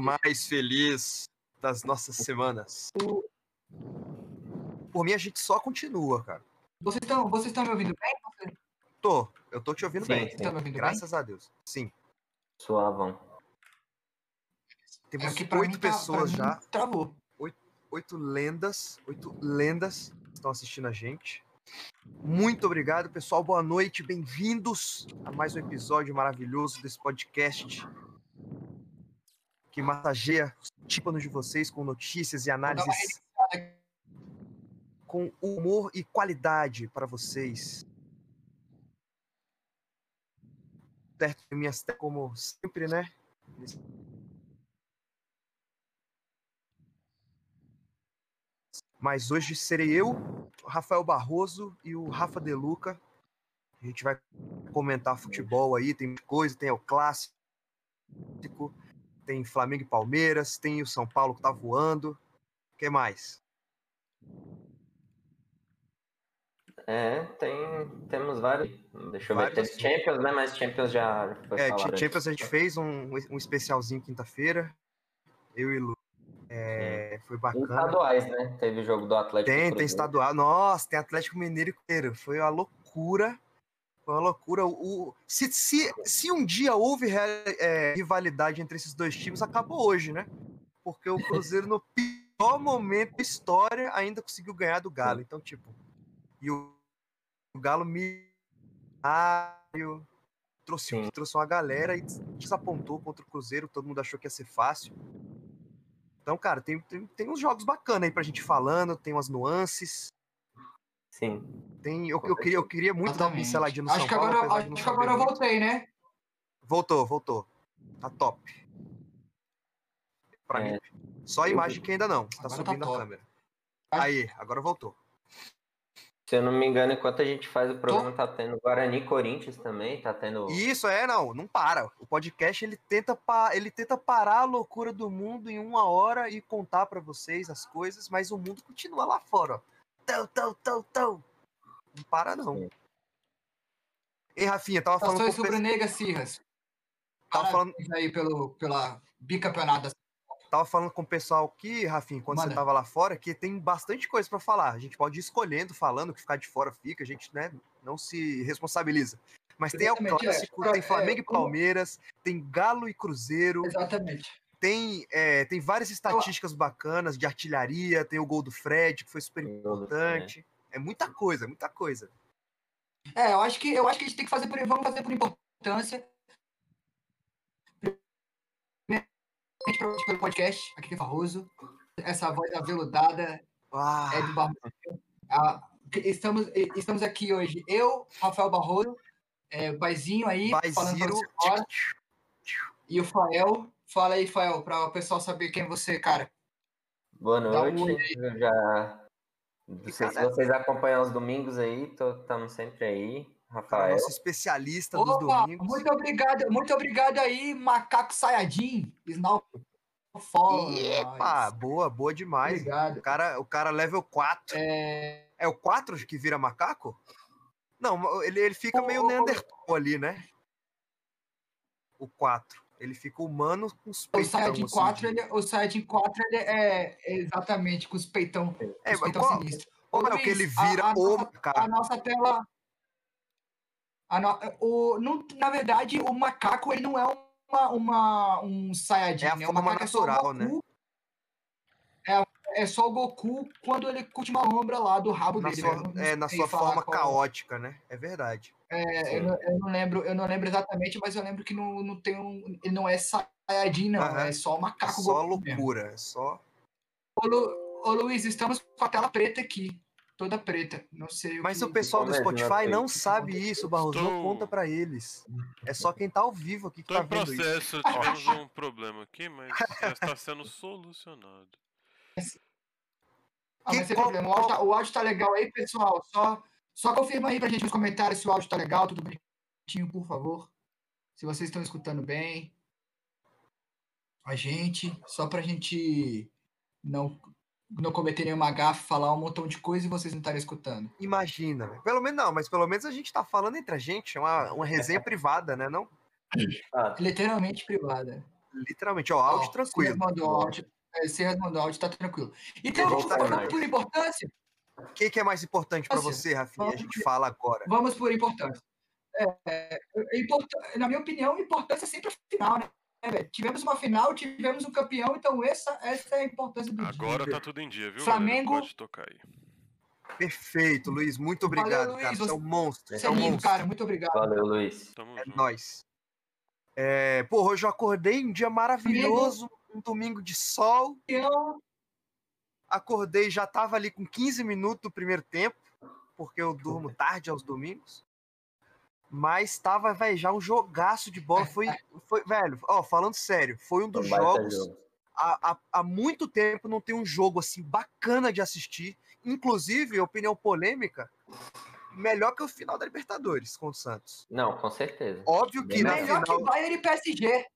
momento mais feliz das nossas semanas. Por mim, a gente só continua, cara. Vocês estão vocês estão me ouvindo bem? Tô, eu tô te ouvindo Sim, bem. sim. me ouvindo Graças a Deus. Sim. Suavão. bem? Temos É oito tá- pessoas mim já, Travou. oito lendas, oito lendas que estão assistindo a gente. Muito obrigado, pessoal. Boa noite, bem-vindos a mais um episódio maravilhoso desse podcast que massageia os tímpanos de vocês com notícias e análises com humor e qualidade para vocês. Certo, minhas como sempre, né? Mas hoje serei eu, Rafael Barroso e o Rafa Deluca. A gente vai comentar futebol aí, tem coisa, tem o clássico, tem Flamengo e Palmeiras, tem o São Paulo que tá voando. O que mais? É, tem, temos vários. Deixa eu ver, Vários. teve Champions, né? Mas Champions já foi É, falado. Champions a gente fez um, um especialzinho quinta-feira. Eu e Lu. É, foi bacana. estaduais, né? Teve jogo do Atlético. Tem, tem estadual. Nossa, tem Atlético Mineiro inteiro. Foi uma loucura. Foi uma loucura. O, se, se, se um dia houve é, rivalidade entre esses dois times, acabou hoje, né? Porque o Cruzeiro, no pior momento da história, ainda conseguiu ganhar do Galo. Então, tipo. E o, o Galo milionário. Trouxe, Sim. trouxe uma galera e des- desapontou contra o Cruzeiro. Todo mundo achou que ia ser fácil. Então, cara, tem, tem, tem uns jogos bacanas aí pra gente falando, tem umas nuances. Sim. Tem, eu, eu, queria, eu queria muito dar uma pinceladinha no acho São que Paulo, agora, acho que agora eu voltei, né? Voltou, voltou. Tá top. Pra É. mim. Só a imagem que ainda não. Tá Agora tá subindo a top. câmera. Aí, agora voltou. Se eu não me engano, enquanto a gente faz o programa, tá tendo Guarani e Corinthians também, tá tendo. Isso é, não, não para. O podcast ele tenta, pa- ele tenta parar a loucura do mundo em uma hora e contar pra vocês as coisas, mas o mundo continua lá fora, ó. Tão, tão, tão, tão. Não para, não. Sim. Ei, Rafinha, tava falando Ações com o rubro-negras, Cirras. Tava falando, aí pelo, pela bicampeonato. tava falando com o pessoal aqui, Rafinha, quando você Manda. tava lá fora, que tem bastante coisa pra falar. A gente pode ir escolhendo, falando, que ficar de fora fica, a gente né, não se responsabiliza. Mas tem o é. clássico, Pra- tem Flamengo é, e como- Palmeiras, tem Galo e Cruzeiro, Exatamente. Tem, é, tem várias estatísticas bacanas de artilharia, tem o gol do Fred, que foi super importante. É muita coisa, muita coisa. É, eu acho que eu acho que a gente tem que fazer por vamos fazer por importância. Primeiramente pelo podcast, aqui é Farroso. Essa voz aveludada Ah, é do Barroso. Ah, estamos, estamos aqui hoje, eu, Rafael Barroso, é, o Baizinho aí, falando pra Baiziro. você agora, e o Fael. Fala aí, Fael, para o pessoal saber quem é você, cara. Boa um noite. Eu já. Não sei se vocês acompanham os domingos aí, estamos sempre aí. Rafael. nosso especialista dos Opa, domingos. muito obrigado, muito obrigado aí, Macaco Sayajin. Snow. Epa, boa, boa demais. Obrigado. O cara, o cara level 4. É, É o 4 que vira macaco? Não, ele, ele fica meio ô. Neandertal ali, né? O 4. Ele fica humano com os o peitão. Saiyajin assim, 4, de- ele, o Saiyajin 4 ele é é exatamente com os peitão, É, os peitão qual, sinistro. qual Ô, é o que ele a- vira a o nossa- macaco? A nossa tela. a no- o, não- na verdade, o macaco ele não é uma, uma, um Saiyajin. É a né? O forma é o natural, né? Goku. É, é só o Goku quando ele curte uma lombra lá do rabo Na dele. sua, não é, na sua forma qual- caótica, né? É verdade. É, eu, não, eu não lembro, eu não lembro exatamente, mas eu lembro que não, não tem um. Ele não é Saiyajin, não. Aham. É só o É macaco só mesmo. loucura. É só. Ô, Lu- ô, Luiz, estamos com a tela preta aqui. Toda preta. Não sei o Mas que... o pessoal do é que Spotify não sabe isso, Barroso. Não conta pra eles. É só quem tá ao vivo aqui que Tô tá vendo isso. processo, tivemos um problema aqui, mas já está sendo solucionado. Ah, mas qual- problema. O áudio, tá, o áudio tá legal aí, pessoal. Só, só confirma aí pra gente nos comentários se o áudio tá legal, tudo bonitinho, por favor. Se vocês estão escutando bem. A gente, só pra gente não, não cometer nenhuma gafe, falar um montão de coisa e vocês não estarem escutando. Imagina, né? Pelo menos não, mas pelo menos a gente tá falando entre a gente, é uma, uma resenha privada, né? Não? Ah, Literalmente privada. Literalmente, ó, áudio Ó, tranquilo. Se mandou áudio, é, se mandou áudio, tá tranquilo. Então, vamos, mais. por importância? O que, que é mais importante pra Assim, você, Rafinha? A gente fala agora. Vamos por importância. É, é importa- na minha opinião, importância é sempre a final, né? velho? tivemos uma final, tivemos um campeão, então essa, essa é a importância do Agora dia. tá tudo em dia, viu? Flamengo-? Pode tocar aí. Perfeito, Luiz. Muito Valeu, obrigado, Luiz, cara. Você é um monstro. Você é é um lindo, monstro. cara. Muito obrigado. valeu, Luiz. Tamo É junto. nóis. É, porra, hoje eu acordei um dia maravilhoso, um domingo de sol. Campeão, Acordei, já tava ali com 15 minutos do primeiro tempo, porque eu durmo tarde aos domingos. Mas tava, velho, já um jogaço de bola. Foi, foi velho, ó, falando sério, foi um dos um jogos. jogo. Há, há, há muito tempo não tem um jogo assim bacana de assistir. Inclusive, opinião polêmica, melhor que o final da Libertadores com o Santos. Não, com certeza. Óbvio que Bem na melhor final. que Bayern e PSG.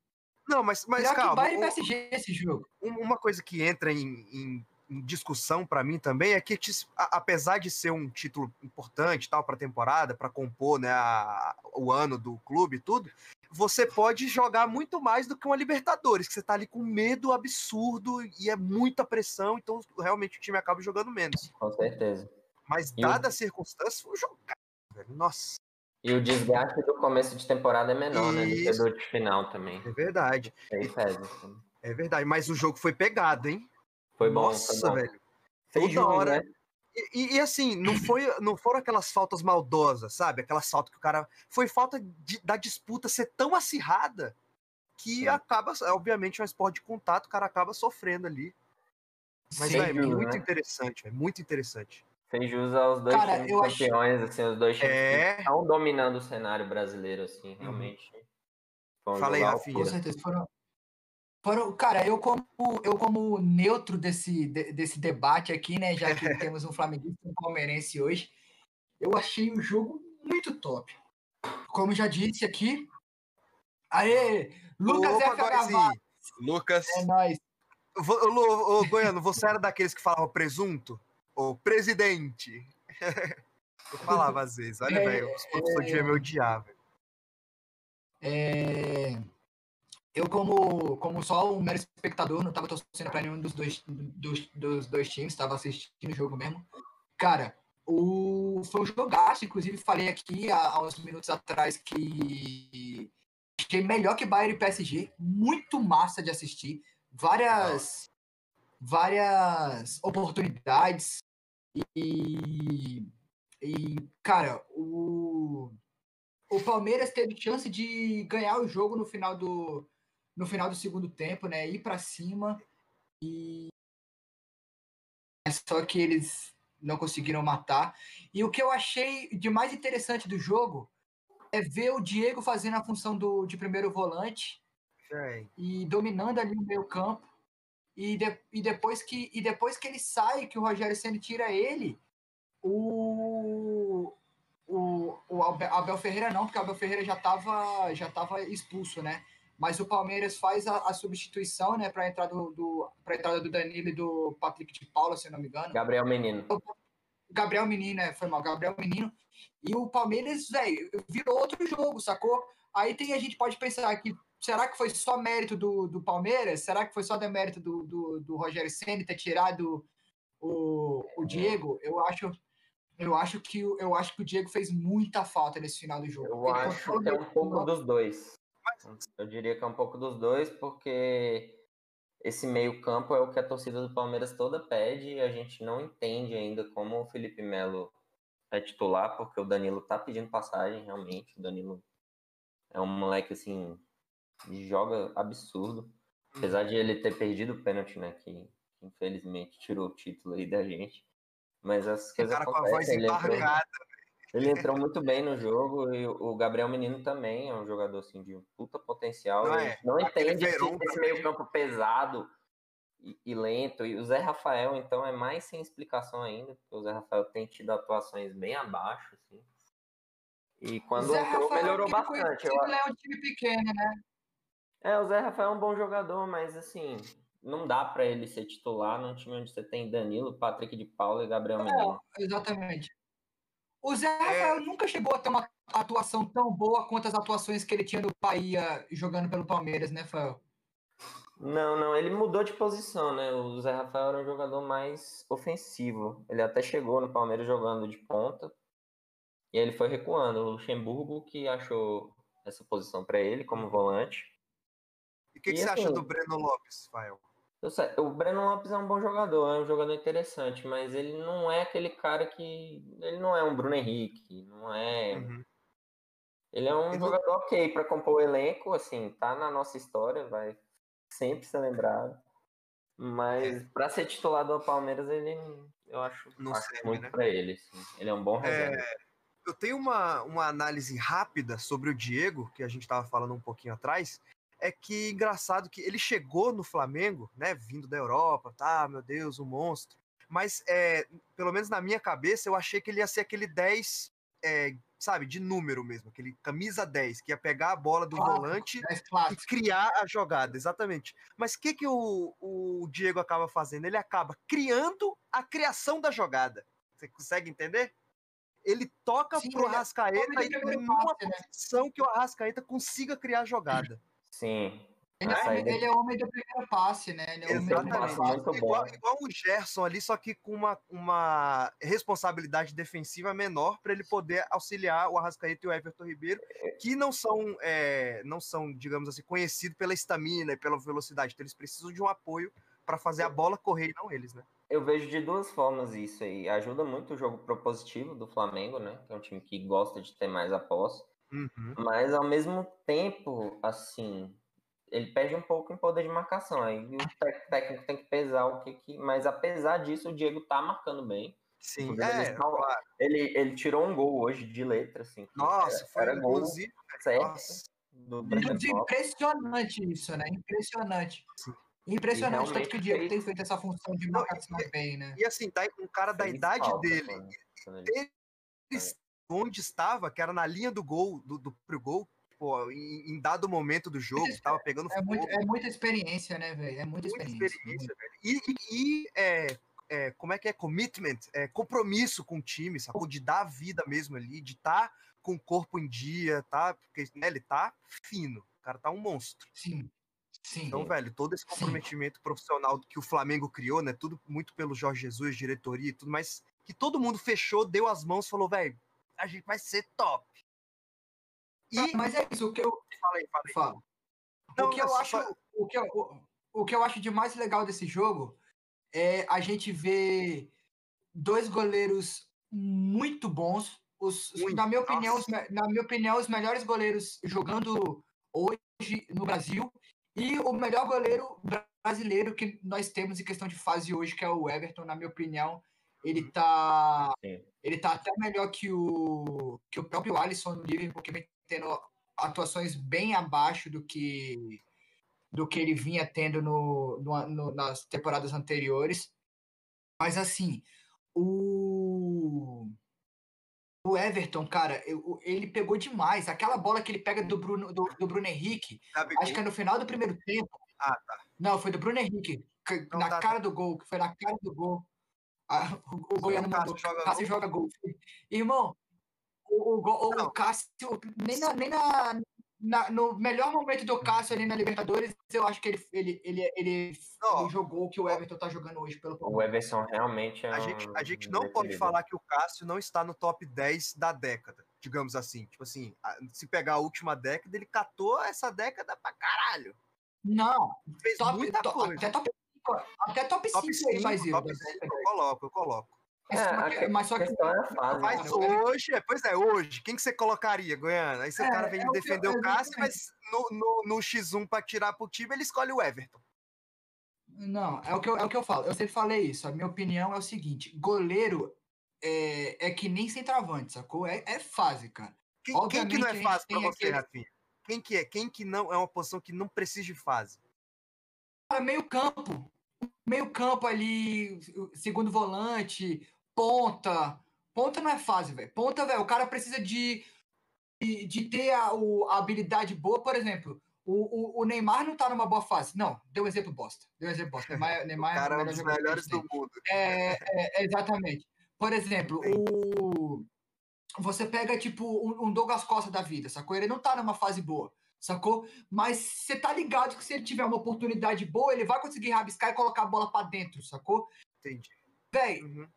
Não, mas, mas melhor que calma. Bayern e o- PSG esse jogo. Um- uma coisa que entra em- em discussão pra mim também é que a- apesar de ser um título importante tal para temporada para compor né, a- o ano do clube e tudo você pode jogar muito mais do que uma Libertadores que você tá ali com medo absurdo e é muita pressão então realmente o time acaba jogando menos Com certeza. mas E dadas as circunstâncias foi um jogar velho. nossa E o desgaste do começo de temporada é menor, né? Do que final também. é verdade pesa. assim. é verdade mas o jogo foi pegado hein Foi bom, nossa bom. velho Fez toda hora né? E, e- assim, não, foi, não foram aquelas faltas maldosas, sabe? Aquelas faltas que o cara. Foi falta de- da disputa ser tão acirrada que Sim. acaba, obviamente, é um esporte de contato, o cara acaba sofrendo ali. Mas Sim, é muito né? interessante, é muito interessante. Fez jus aos dois Cara, times eu acho- campeões, assim, os dois times É. que estão dominando o cenário brasileiro, assim, realmente. Um Fala aí, jogo à Rafinha. Com certeza. Foram, foram, cara, eu como, eu como neutro desse, de- desse debate aqui, né? Já que temos um flamenguista e um palmeirense hoje, eu achei o jogo muito top. Como já disse aqui. Aê! Lucas Opa, F. Gavassi, Lucas. é nóis. Ô, Lu- ô, Goiano, você era daqueles que falavam presunto? Ou presidente? Eu falava às vezes. Olha, É, velho, os professores deviam me odiar, velho. É, eu, como, como só um mero espectador, não estava torcendo para nenhum dos dois, dos, dos dois times, estava assistindo o jogo mesmo. Cara, o, foi um jogaço, inclusive falei aqui há, há uns minutos atrás que achei melhor que Bayern e PSG, muito massa de assistir, várias, várias oportunidades e, e cara, o, o Palmeiras teve chance de ganhar o jogo no final do, no final do segundo tempo, né? Ir para cima e só que eles não conseguiram matar. E o que eu achei de mais interessante do jogo é ver o Diego fazendo a função do, de primeiro volante Véi. e dominando ali o meio campo. E, de- e, depois que, e depois que ele sai, que o Rogério Senna tira ele, o, o, o Abel Ferreira não, porque o Abel Ferreira já estava já tava expulso, né? Mas o Palmeiras faz a, a substituição, né, para entrada do, do, pra entrada do Danilo e do Patrick de Paula, se não me engano. Gabriel Menino. Gabriel Menino, é, foi mal, Gabriel Menino. E o Palmeiras, velho, virou outro jogo, sacou? Aí tem a gente pode pensar que será que foi só mérito do, do Palmeiras? Será que foi só demérito do, do, do Rogério Ceni ter tirado o, o Diego? Eu acho eu acho que o- eu acho que o Diego fez muita falta nesse final do jogo. Eu Ele acho que é o um pouco dos dois. Eu diria que é um pouco dos dois, porque esse meio-campo é o que a torcida do Palmeiras toda pede e a gente não entende ainda como o Felipe Melo é titular, porque o Danilo tá pedindo passagem, realmente. O Danilo é um moleque assim, joga absurdo. Apesar de ele ter perdido o pênalti, né? Que infelizmente tirou o título aí da gente. Mas as O coisas cara com a voz acontecem, embargada. Ele entrou muito bem no jogo e o Gabriel Menino também é um jogador assim, de puta potencial. Não é? não entende esse, esse meio campo pesado e, e lento. E o Zé Rafael, então, é mais sem explicação ainda, porque o Zé Rafael tem tido atuações bem abaixo, assim. E quando Zé entrou, Rafael, melhorou aquele bastante. Eu É um time pequeno, né? é, o Zé Rafael é um bom jogador, mas assim, não dá pra ele ser titular num time onde você tem Danilo, Patrick de Paula e Gabriel Menino. Exatamente. O Zé É. Rafael nunca chegou a ter uma atuação tão boa quanto as atuações que ele tinha no Bahia jogando pelo Palmeiras, né, Fael? Não, não, ele mudou de posição, né? O Zé Rafael era um jogador mais ofensivo. Ele até chegou no Palmeiras jogando de ponta. E aí ele foi recuando. O Luxemburgo que achou essa posição para ele como volante. E o que, que E você acha assim- do Breno Lopes, Fael? Eu sei, O Breno Lopes é um bom jogador, é um jogador interessante, mas ele não é aquele cara que. Ele não é um Bruno Henrique, não é. Uhum. Ele é um Ele jogador ok para compor o elenco, assim, tá na nossa história, vai sempre ser lembrado. Mas para ser titular do Palmeiras, ele eu acho, Não acho serve, muito né? para ele. assim. Ele é um bom reserva. É, eu tenho uma, uma análise rápida sobre o Diego, que a gente estava falando um pouquinho atrás. É que engraçado que ele chegou no Flamengo, né? Vindo da Europa, tá? Meu Deus, um monstro. Mas, é, pelo menos na minha cabeça, eu achei que ele ia ser aquele 10, é, sabe, de número mesmo, aquele camisa 10, que ia pegar a bola do Clássico. volante e criar a jogada, exatamente. Mas o que, que o, o Diego acaba fazendo? Ele acaba criando a criação da jogada. Você consegue entender? Ele toca Sim, pro é Arrascaeta e numa passe, né? posição que o Arrascaeta consiga criar a jogada. Sim. Ele, é, ele é homem do primeiro passe, né? Ele é homem do Exatamente. primeiro Passe bom. Igual, igual o Gerson ali, só que com uma, uma responsabilidade defensiva menor para ele poder auxiliar o Arrascaeta e o Everton Ribeiro, que não são, é, não são, digamos assim, conhecidos pela estamina e pela velocidade. Então eles precisam de um apoio para fazer a bola correr e não eles, né? Eu vejo de duas formas isso aí. Ajuda muito o jogo propositivo do Flamengo, né? Que é um time que gosta de ter mais a posse. Uhum. Mas ao mesmo tempo, assim, ele perde um pouco em poder de marcação. Aí o técnico tem que pesar o que que. Mas apesar disso, o Diego tá marcando bem. Sim, é, claro. Ele, ele tirou um gol hoje de letra, assim. Nossa, era, foi era gol inclusive. certo Nossa. do impressionante isso, né? Impressionante. Sim. Impressionante tanto que o Diego fez- tem feito essa função de Não, marcação bem, né? E assim, tá um cara da idade falta dele, quando ele- ele onde estava, que era na linha do gol, do, do pro gol, pô, em, em dado momento do jogo, tava pegando É, muito, fogo, é muita experiência, né, velho? É muita muita experiência. experiência, velho. E, e- e, é, é, como é que é? Commitment, é, compromisso com o time, sacou? De dar vida mesmo ali, de estar com o corpo em dia, tá? Porque né, ele tá fino, o cara tá um monstro. Sim, sim. Então, velho, todo esse comprometimento profissional que o Flamengo criou, né? Tudo muito pelo Jorge Jesus, diretoria e tudo, mas que todo mundo fechou, deu as mãos, falou, velho, a gente vai ser top. E Ah, Mas é isso, o que eu fala aí, fala. Não, o que eu mas acho, o que eu, o, o que eu acho de mais legal desse jogo é a gente ver dois goleiros muito bons. Os, Muito, na minha opinião, os, na minha opinião, os melhores goleiros jogando hoje no Brasil e o melhor goleiro brasileiro que nós temos em questão de fase hoje, que é o Everton, na minha opinião, ele tá Sim. ele tá até melhor que o que o próprio Alisson no Liverpool, que vem tendo atuações bem abaixo do que do que ele vinha tendo no, no- no- nas temporadas anteriores. Mas assim, o o Everton, cara, ele pegou demais. Aquela bola que ele pega do Bruno, do, do Bruno Henrique, Gabigol, acho que é no final do primeiro tempo. Ah, tá. Não, foi do Bruno Henrique, que- Não, na tá, cara do gol, que foi na cara do gol. O, o Goiano mandou, joga Cássio joga gol. Irmão, o, o, o. Cássio, nem, na, nem na, na- no melhor momento do Cássio ali na Libertadores, eu acho que ele, ele, ele, ele, Não. jogou o que o Everton tá jogando hoje pelo O. Everson realmente é a um gente, a gente não pode falar que o Cássio não está no top 10 da década, digamos assim. Tipo assim, a- se pegar a última década, ele catou essa década pra caralho. Não, Fez top, muita to- coisa. até top 5, até top 5 Top aí, 5, Brasil. top 5, eu coloco, eu coloco. Mas, É, só a que, que- mas só que é fase. Mas né? o- hoje, é, pois é, hoje, quem que você colocaria, Goiânia? Aí você É, cara vem é que defender o Cássio, mas no, no, no X1 pra tirar pro time, ele escolhe o Everton. Não, é o, que eu, é o que eu falo. Eu sempre falei isso. A minha opinião é o seguinte: goleiro é, é que nem centroavante, sacou? É, é fase, cara. Quem, quem que não é fácil pra você, aquele- Rafinha? Quem que é? Quem que não é uma posição que não precisa de fase? Cara, meio campo. Meio campo ali, segundo volante, ponta. Ponta não é fase, velho. Ponta, velho, o cara precisa de, de, de ter a, o- a habilidade boa. Por exemplo, o, o, o Neymar não tá numa boa fase. Não, deu um exemplo bosta. Deu um exemplo bosta. Neymar, O Neymar cara é um dos melhores do mundo. É, é, exatamente. Por exemplo, o, você pega, tipo, um, um Douglas Costa da vida, sacou? Ele não tá numa fase boa, sacou? Mas você tá ligado que se ele tiver uma oportunidade boa, ele vai conseguir rabiscar e colocar a bola pra dentro, sacou? Entendi. Véi, Uhum.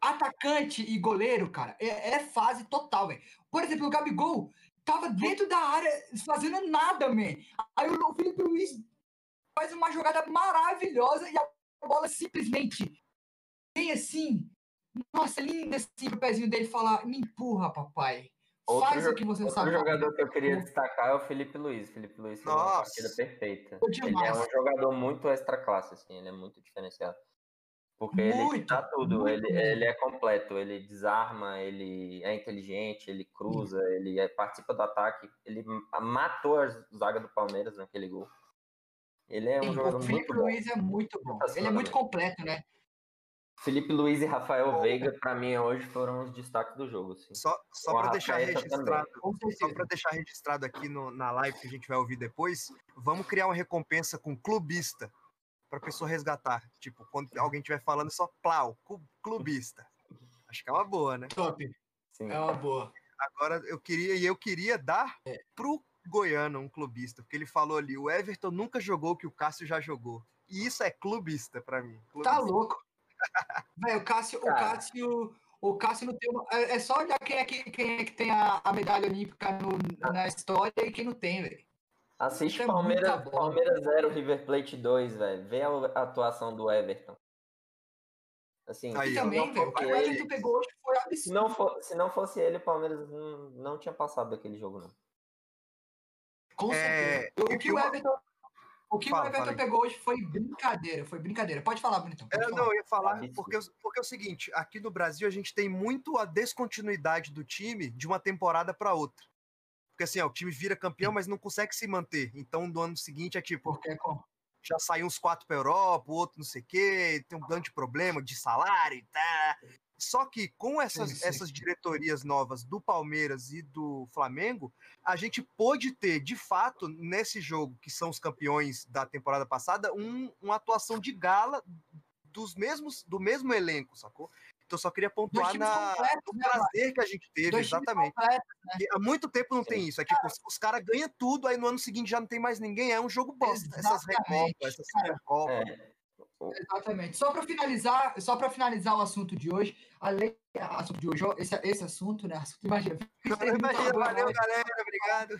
atacante e goleiro, cara, é, é fase total, velho. Por exemplo, o Gabigol tava dentro da área fazendo nada, man. Aí o Felipe Luiz faz uma jogada maravilhosa e a bola simplesmente vem assim. Nossa, linda assim pro pezinho dele falar: me empurra, papai. Outro Faz o que você Outro sabe. jogador que eu queria destacar é o Felipe Luiz. Felipe Luiz fez uma Nossa. partida perfeita. Ele é um jogador muito extra classe, assim, ele é muito diferenciado. Porque ele Muito, dá tudo, muito ele, ele é completo, ele desarma, ele é inteligente, ele cruza, ele é- participa do ataque, ele ma- matou a zaga do Palmeiras naquele gol. Ele é um Sim, jogador o Felipe muito bom. Luiz é muito bom. Ele é muito completo, né? Felipe Luiz e Rafael Veiga, pra mim, hoje foram os destaques do jogo. Assim. Só, só para deixar registrado, só para deixar registrado aqui no- na live que a gente vai ouvir depois, vamos criar uma recompensa com clubista para pessoa resgatar. Tipo, quando alguém estiver falando só plau, clubista. Acho que é uma boa, né? Top. Sim. É uma boa. Agora eu queria e eu queria dar É. pro Goiano um clubista, porque ele falou ali, o Everton nunca jogou o que o Cássio já jogou. E isso é clubista para mim. Tá clubista. louco. Velho, o Cássio, o. Cássio, o Cássio não tem uma, é, é só olhar quem é que, quem é que tem a, a medalha olímpica no- na história e quem não tem, velho. Assiste Isso é Palmeiras. Palmeiras 0, River Plate 2, velho. Vê a, atuação do Everton. Assim, Aí, também, velho, o o Everton pegou hoje foi se, absurdo. não for, se não fosse ele, o Palmeiras não, não tinha passado daquele jogo, não. Com É, certeza. O e que o Everton, o que Fala, o Everton pegou hoje foi brincadeira, foi brincadeira. Pode falar, Bonitão. Pode É, falar. não, eu ia falar, porque, porque é o seguinte, aqui no Brasil a gente tem muito a descontinuidade do time de uma temporada para outra. Porque assim, ó, o time vira campeão, mas não consegue se manter. Então, no ano seguinte é tipo, Porque é já saiu uns quatro para Europa, o outro não sei o quê, tem um grande problema de salário e tá. Só que com essas, Sim, sim. essas diretorias novas do Palmeiras e do Flamengo, a gente pôde ter, de fato, nesse jogo, que são os campeões da temporada passada, um- uma atuação de gala dos mesmos, do mesmo elenco, sacou? Então eu só queria pontuar na, completos, no né, mano? prazer que a gente teve, Dois exatamente. E há muito tempo não tem isso. É tipo, os, os caras ganham tudo, aí no ano seguinte já não tem mais ninguém. É um jogo bosta. Essas Exatamente, recopas, essas supercopas. É, Exatamente. Só para finalizar, só para finalizar o assunto de hoje, além assunto de hoje, esse, esse assunto, né? Assunto, imagina. Imagina, valeu, galera. Obrigado.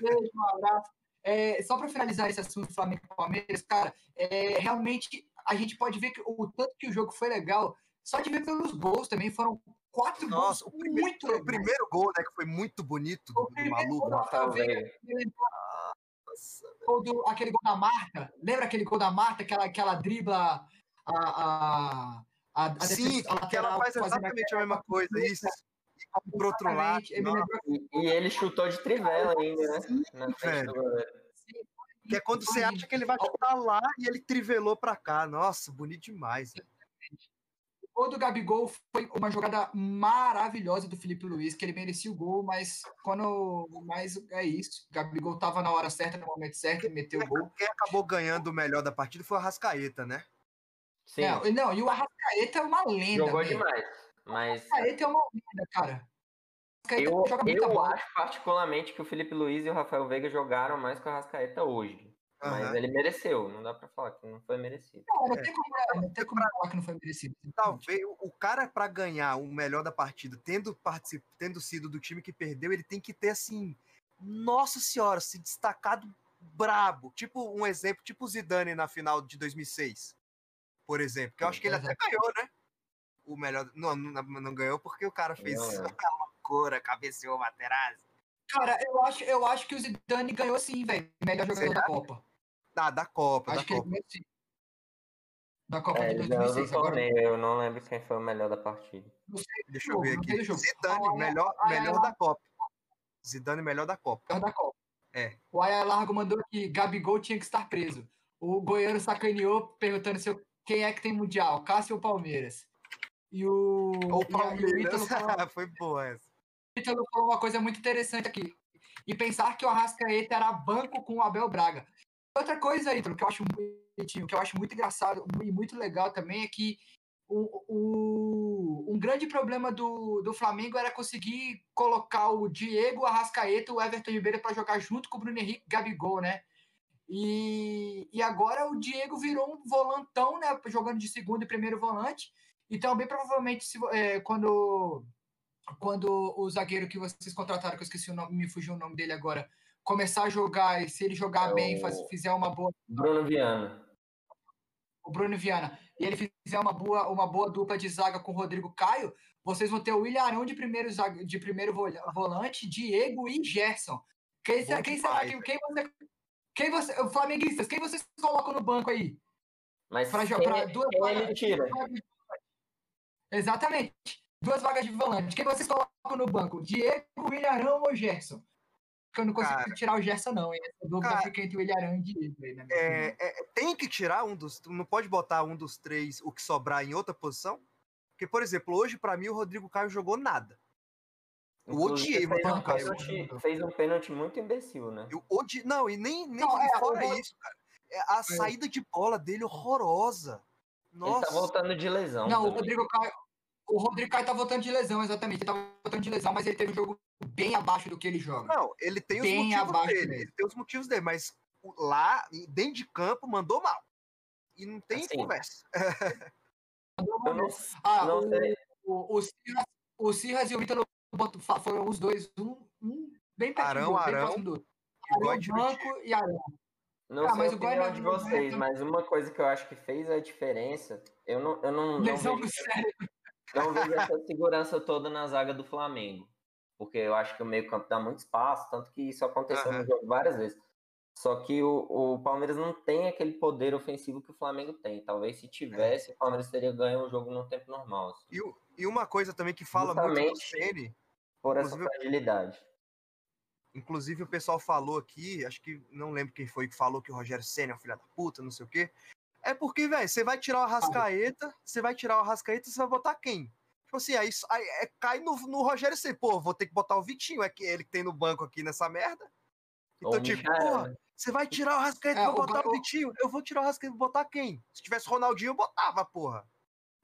Beijo, um abraço. É, só para finalizar esse assunto Flamengo e Palmeiras, cara, é, realmente a gente pode ver que o tanto que o jogo foi legal, só de ver pelos gols também, foram quatro Nossa, o gols primeiro, muito o primeiro gol, né, que foi muito bonito O do maluco. Rafael Nossa, do- aquele gol da Marta. Lembra aquele gol da Marta, que ela, que ela dribla a. a, a, a Sim, defesa- a que ela faz exatamente a mesma coisa, isso. E pro outro lado. E, e ele chutou de trivela ainda, né? Sim, Na frente. Que é quando você acha que ele vai chutar lá e ele trivelou pra cá. Nossa, bonito demais. O gol do Gabigol foi uma jogada maravilhosa do Felipe Luiz, que ele merecia o gol, mas quando. Mas é isso. O Gabigol tava na hora certa, no momento certo, e meteu o gol. Quem acabou ganhando o melhor da partida foi o Arrascaeta, né? Sim, Não, não, e o Arrascaeta é uma lenda. jogou velho. demais. Mas O Arrascaeta é uma lenda, cara. O Arrascaeta eu, eu acho particularmente que o Felipe Luiz e o Rafael Veiga jogaram mais que o Arrascaeta hoje. Mas ele mereceu, não dá pra falar que não foi merecido. Não, não tem como, não tem como falar que não foi merecido. Talvez o- cara para ganhar o melhor da partida, tendo particip... tendo sido do time que perdeu, ele tem que ter assim, nossa senhora, se destacado brabo, tipo um exemplo, tipo o Zidane na final de 2006, por exemplo, que eu acho que ele até ganhou, né? O melhor, não, não, não ganhou porque o cara fez Não, é. uma loucura, cabeceou o Materazzi. Cara, eu acho, eu acho que o Zidane ganhou sim, velho. Melhor jogador Será? da Copa. Ah, da Copa, Acho da que ele Copa. sim. Da Copa É, de ele ganhou do 2006. Agora, torneio, eu não lembro quem foi o melhor da partida. não sei Deixa eu ver aqui. Zidane, Ah, melhor, ah, melhor da Copa. Zidane, melhor da Copa. melhor da Copa. É. O Aya Largo mandou que Gabigol tinha que estar preso. O goiano sacaneou perguntando se eu- quem é que tem mundial, Cássio ou Palmeiras. E o, Ou e e o Palmeiras. Ítalo falou- Foi boa essa. o Ítalo falou uma coisa muito interessante aqui. E pensar que o Arrascaeta era banco com o Abel Braga. Outra coisa, Ítalo, que eu acho muito, que eu acho muito engraçado e muito legal também é que o, o, um grande problema do, do Flamengo era conseguir colocar o Diego, o Arrascaeta o Everton Ribeiro para jogar junto com o Bruno Henrique Gabigol, né? E, e agora o Diego virou um volantão, né? Jogando de segundo e primeiro volante. Então, bem provavelmente, se, é, quando, quando o zagueiro que vocês contrataram, que eu esqueci o nome, me fugiu o nome dele agora, começar a jogar, e se ele jogar É bem, faz, fizer uma boa. Bruno Viana. O Bruno Viana, e ele fizer uma boa, uma boa dupla de zaga com o Rodrigo Caio, vocês vão ter o William Arão de primeiro, zaga- de primeiro vol- volante, Diego e Gerson. Quem, Bom quem será que. Quem você, quem você. Flamenguistas, quem vocês colocam no banco aí? Mas Pra, quem, pra duas quem vagas- ele tira? Exatamente. Duas vagas de volante. Quem vocês colocam no banco? Diego, William Arão ou Gerson? Porque eu não consigo Cara. tirar o Gerson, não. hein? Essa dúvida Cara, fica entre o William Arão e Diego. Aí, na minha opinião. É, é, tem que tirar um dos. Não pode botar um dos três, o que sobrar em outra posição? Porque, por exemplo, hoje, pra mim, o Rodrigo Caio jogou nada. Eu odiei o fez um, Rodrigo Caio. pênalti, fez um pênalti muito imbecil, né? Eu odi... Não, e nem, nem Não, é, fora o isso, cara. É a saída de bola dele horrorosa. Ele Nossa. tá voltando de lesão. Não, o também. Rodrigo Caio. O Rodrigo Caio tá voltando de lesão, exatamente. Ele tá voltando de lesão, mas ele teve um jogo bem abaixo do que ele joga. Não, ele tem os Bem motivos abaixo dele. mesmo. Ele tem os motivos dele, mas lá, dentro de campo, mandou mal. E não tem Assim, conversa. Não, Ah, não o, sei. o, o, Cirras, o Cirras e o Ítalo foram os dois, um, um bem perto Arão, bem Arão, do. Igual Arão, de Banco e Arão. Não Ah, sei mas a o opinião não- de vocês, mas uma coisa que eu acho que fez a diferença, eu não, eu não, não, Lesão vejo, do cérebro. Não vejo essa segurança toda na zaga do Flamengo. Porque eu acho que o meio-campo dá muito espaço, tanto que isso aconteceu Aham. no jogo várias vezes. Só que o, o Palmeiras não tem aquele poder ofensivo que o Flamengo tem. Talvez se tivesse, o Palmeiras teria ganho o jogo no tempo normal. assim, E, e uma coisa também que fala muito do Justamente. Ceni, por essa fragilidade. inclusive o pessoal falou aqui, acho que não lembro quem foi que falou que o Rogério Ceni é um filho da puta, não sei o quê. É porque, velho, você vai tirar o Arrascaeta, você vai tirar o Arrascaeta, você vai botar quem? Tipo assim, aí, aí é, cai no, no Rogério Ceni, pô, vou ter que botar o Vitinho, é que ele que tem no banco aqui nessa merda. Então, o tipo, né? você vai tirar o Arrascaeta, É, vou o botar o o- Vitinho, eu vou tirar o Arrascaeta, vou botar quem? Se tivesse Ronaldinho, eu botava, porra.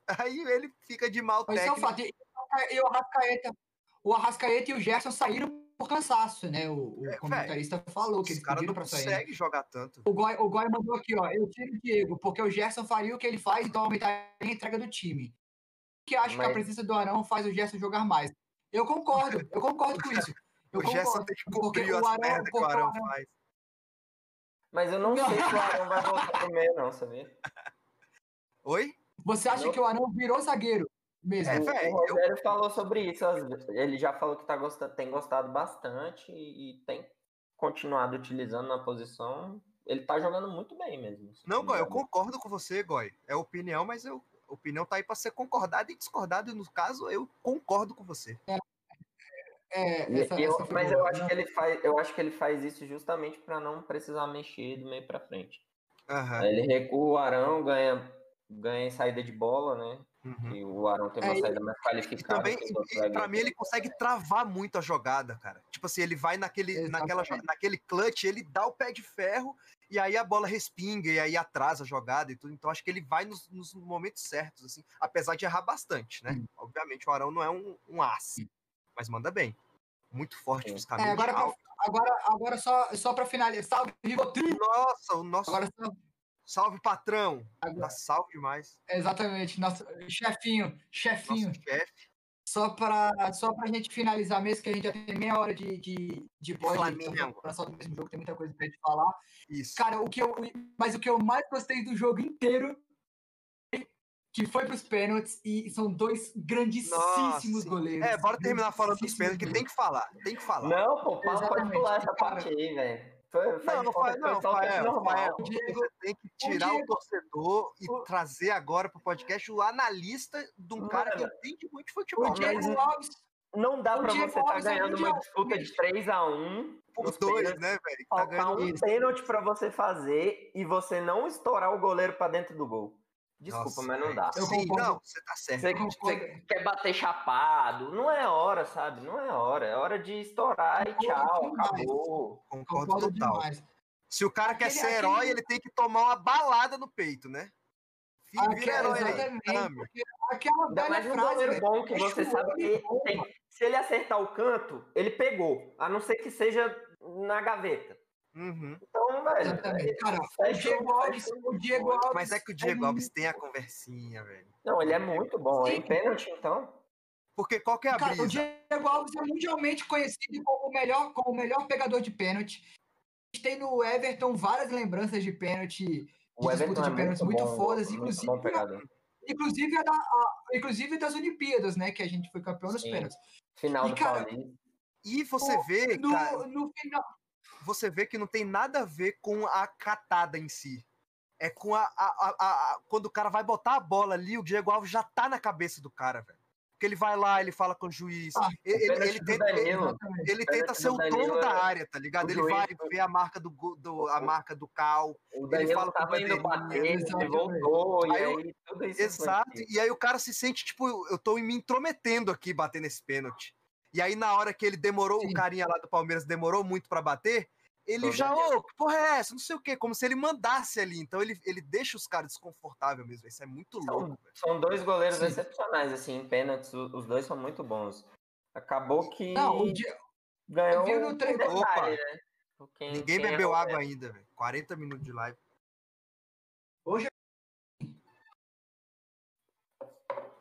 Aí ele fica de mal Mas isso é um técnico. fato. E, e o Arrascaeta, o Arrascaeta e o Gerson saíram por cansaço, né? O, o É, comentarista falou que eles caras pediram não pra sair. né? conseguem jogar tanto. O Goy, o Goy mandou aqui, ó. Eu tiro o Diego, porque o Gerson faria o que ele faz, então aumentaria a entrega do time. Que acho que a Mas- presença do Arão faz o Gerson jogar mais. Eu concordo, eu concordo com isso. Eu o Gerson concordo. tem que o as Arão- merdas que o Arão Arão- faz. Mas eu não sei se o Arão vai voltar pro meio, não, sabia? Oi? Você acha Não. que o Arão virou zagueiro mesmo? É, O- véi, o Rogério falou sobre isso. Ele já falou que tá gostando, tem gostado bastante e, e tem continuado utilizando na posição. Ele tá jogando muito bem mesmo. Não, Goi, eu concordo com você, Goi. É opinião, mas eu, a opinião tá aí pra ser concordada e discordada. E no caso, eu concordo com você. É, E- essa- e eu- essa mas eu acho que ele faz, eu acho que ele faz isso justamente para não precisar mexer do meio para frente. Aí Ele recua o Arão, ganha, ganha saída de bola, né? Uhum. E o Arão tem uma É, saída mais qualificada. também, que os e- outros e pra mim, ele consegue travar muito a jogada, cara. Tipo assim, ele vai naquele, naquela, naquele clutch, ele dá o pé de ferro e aí a bola respinga e aí atrasa a jogada e tudo. Então acho que ele vai nos, nos momentos certos, assim. Apesar de errar bastante, né? Sim. Obviamente o Arão não é um, um aço, Sim. mas manda bem. Muito forte Sim. fisicamente. É, agora, pra- agora, agora só, só pra finalizar. Salve, Rivotril! Nossa, o nosso Agora só. Salve patrão. Agora, Tá salve demais. exatamente, nosso chefinho, chefinho. Nosso chefe. Só para só a gente finalizar mesmo, que a gente já tem meia hora de, de, de então, pra só do mesmo jogo, tem muita coisa pra gente falar. Isso. Cara, o que eu, mas o que eu mais gostei do jogo inteiro que foi pros pênaltis e são dois grandíssimos sim. goleiros. É, bora terminar falando dos pênaltis, que tem que falar. Tem que falar. Não, pô, pode- pular essa cara. parte aí, velho. Foi- Não, faz não faz, não, só o O Diego- Você tem que tirar o, Diego- torcedor e o- trazer agora pro podcast o analista de um cara que entende muito de O futebol. Diego mas- Alves, Não dá O pra Diego você estar Alves é ganhando uma disputa de 3x1 Por nos dois, pênaltis, né, velho? que Tá ganhando um pênalti pra você fazer e você não estourar o goleiro pra dentro do gol. Desculpa, Nossa, mas não dá. Eu Sim, concordo. não, você tá certo. Você, você quer bater chapado, não é hora, sabe? Não é hora. É hora de estourar e Concordo tchau, demais. acabou. Concordo, concordo total. demais. Se o cara quer Aquele- ser herói, aquele- ele tem que tomar uma balada no peito, né? Vira Aque- herói aí. exatamente. Meu. Aquela Ainda velha mais um frase, goleiro bom que você sabe que tem- se ele acertar o canto, ele pegou. A não ser que seja na gaveta. Uhum. Então, velho. Exatamente. Cara, o fecha- Diego Alves, o Diego Alves. Mas é que o Diego Alves tem a conversinha, velho. Não, ele é muito bom. Sim. Em pênalti, então. Porque qual que é a Cara, o brisa? Diego Alves é mundialmente conhecido como o melhor, como o melhor pegador de pênalti. A gente tem no Everton várias lembranças de pênalti, de O disputa de é pênaltis muito, muito, fodas, muito inclusive, bom inclusive, a da- a- inclusive das Olimpíadas, né? Que a gente foi campeão nos Sim. pênaltis. Final E, do cara, Paulista. E você vê, cara, No, no final. Você vê que não tem nada a ver com a catada em si. É com a, a- a- a- quando o cara vai botar a bola ali, o Diego Alves já tá na cabeça do cara, velho. Porque ele vai lá, ele fala com o juiz. Ah, ele, ele- ele tenta, Danilo. Ele tenta ser o dono da é- área, tá ligado? Ele vai ver a marca do, do- a marca do cal. O ele fala tava indo bater, ele voltou, e Aí eu- aí tudo isso Exato. influencia. E aí o cara se sente, tipo, eu tô me intrometendo aqui batendo esse pênalti. E aí, na hora que ele demorou, Sim. o carinha lá do Palmeiras demorou muito pra bater, ele Tô já, ô, que porra é essa? Não sei o quê, como se ele mandasse ali. Então ele, ele deixa os caras desconfortáveis mesmo. Isso é muito louco, velho. São dois goleiros Sim. excepcionais, assim, em pênaltis, os dois são muito bons. Acabou que Não, o Di- ganhou no um treino- detalhe, Opa! né? Quem- Ninguém quem bebeu errou água mesmo. ainda, velho. 40 minutos de live. Hoje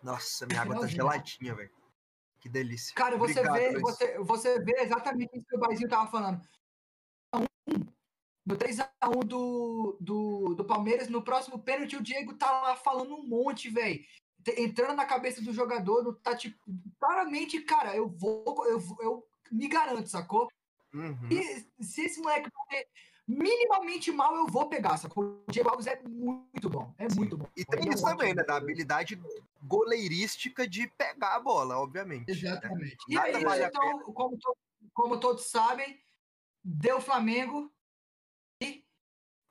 Nossa, minha água tá geladinha, velho. Que delícia. Cara, você Obrigado, vê, Luiz. você, você vê exatamente isso que o Baizinho tava falando. No 3x1 do, do, do Palmeiras, no próximo pênalti, o Diego tá lá falando um monte, velho. Entrando na cabeça do jogador, tá tipo. Claramente, cara, eu vou. Eu, eu me garanto, sacou? Uhum. E se esse moleque bater minimamente mal, eu vou pegar, sacou? O Diego Alves é muito bom. É muito bom. E tem é isso também, né? Da habilidade goleirística de pegar a bola, obviamente. né? Exatamente. E Nada é isso, vale então, como, to- como todos sabem, deu Flamengo e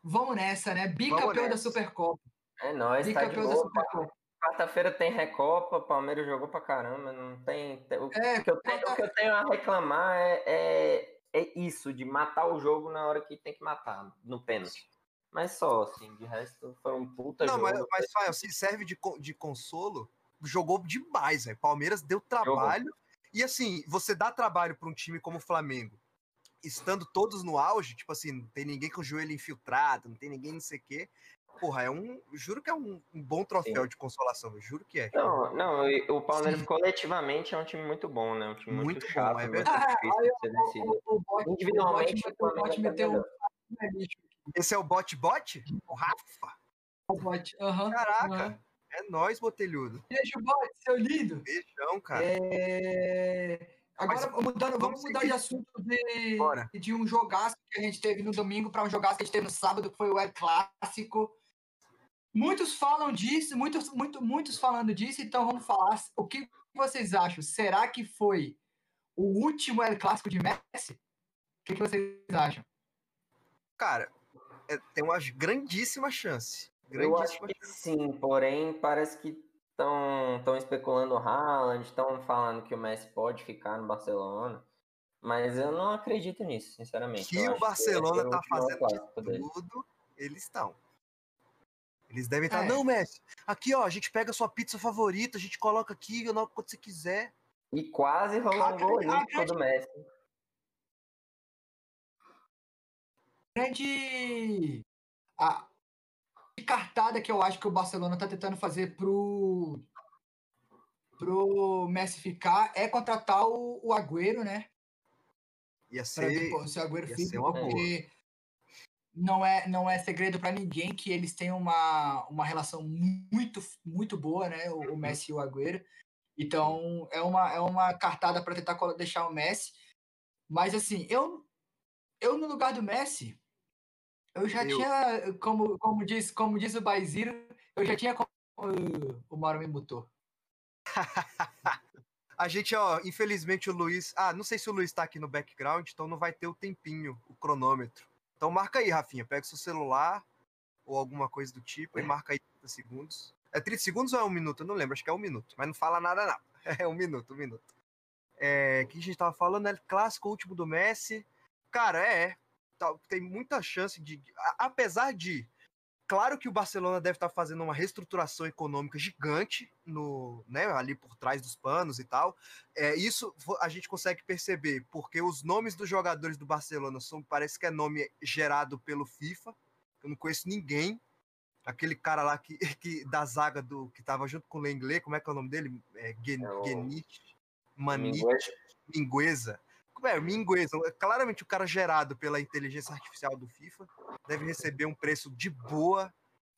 vamos nessa, né? Bicampeão da. Supercopa. É nóis, tá de Bicampeão da boa. Supercopa. Quarta-feira tem Recopa, o Palmeiras jogou pra caramba, não tem... tem- O, É, que eu tenho, o que eu tenho a reclamar é, é, é isso, de matar o jogo na hora que tem que matar, no pênalti. Mas só, assim, de resto foi um puta Não, jogo. mas, mas Fael, se serve de, de consolo, jogou demais, velho. Palmeiras deu trabalho. E assim, você dá trabalho para um time como o Flamengo, estando todos no auge, tipo assim, não tem ninguém com o joelho infiltrado, não tem ninguém não sei o quê. Porra, é um. Juro que é um, um bom troféu Sim. de consolação, eu juro que é. Não, não, e o Palmeiras Sim. coletivamente é um time muito bom, né? Um time muito, Muito bom, chato, é verdade. o Bote, Individualmente, o tá meteu um Esse é o bot-bot? O Rafa? o Bote. Aham, Caraca, aham. é nóis, botelhudo. Beijo, Bote, seu lindo. Beijão, cara. É, Agora, Mas mudando, vamos, vamos mudar seguir. de assunto de, Bora. de um jogaço que a gente teve no domingo para um jogaço que a gente teve no sábado, que foi o El Clássico. Muitos falam disso, muitos, muito, muitos falando disso, então vamos falar. O que vocês acham? Será que foi o último El Clássico de Messi? O que, que vocês acham? Cara, é- tem uma grandíssima chance. Eu acho Grandíssima que sim, porém parece que estão especulando o Haaland, estão falando que o Messi pode ficar no Barcelona, mas eu não acredito nisso, sinceramente. que Eu acho o Barcelona é tá último fazendo tudo, eles estão. Eles devem estar, É. não, Messi, aqui ó, a gente pega a sua pizza favorita, a gente coloca aqui hora quando você quiser. E quase rolou A um gol grande- a olímpico do Messi. grande a cartada que eu acho que o Barcelona tá tentando fazer pro pro Messi ficar é contratar o, o Agüero, né? Ia ser. ver pô, se o Agüero ia fica, ser uma boa. Não é não é segredo para ninguém que eles têm uma, uma relação muito muito boa, né? O, o Messi e o Agüero. Então é uma é uma cartada para tentar deixar o Messi. Mas assim, eu eu no lugar do Messi eu já Eu- tinha, como, como, diz, como diz o Baiziro, eu já tinha. O Mauro me mutou. A gente, ó, infelizmente o Luiz. Ah, não sei se o Luiz tá aqui no background, então não vai ter o tempinho, o cronômetro. Então marca aí, Rafinha. Pega o seu celular ou alguma coisa do tipo e marca aí 30 segundos. É 30 segundos ou é um minuto? Eu não lembro, acho que é um minuto. Mas não fala nada, não. É um minuto, um minuto. É, o que a gente tava falando? É clássico último do Messi. Cara, é. tá- Tem muita chance de. a- Apesar de claro que o Barcelona deve estar fazendo uma reestruturação econômica gigante no, né, ali por trás dos panos e tal. É, isso a gente consegue perceber porque os nomes dos jogadores do Barcelona são parece que é nome gerado pelo FIFA. Eu não conheço ninguém. Aquele cara lá que, que da zaga do que estava junto com o Lenglet, como é que é o nome dele? É, Gen, É o- Genit, Manit, Mingueza. Mingueza. É, Mingueza. Claramente o cara gerado pela inteligência artificial do FIFA deve receber um preço de boa.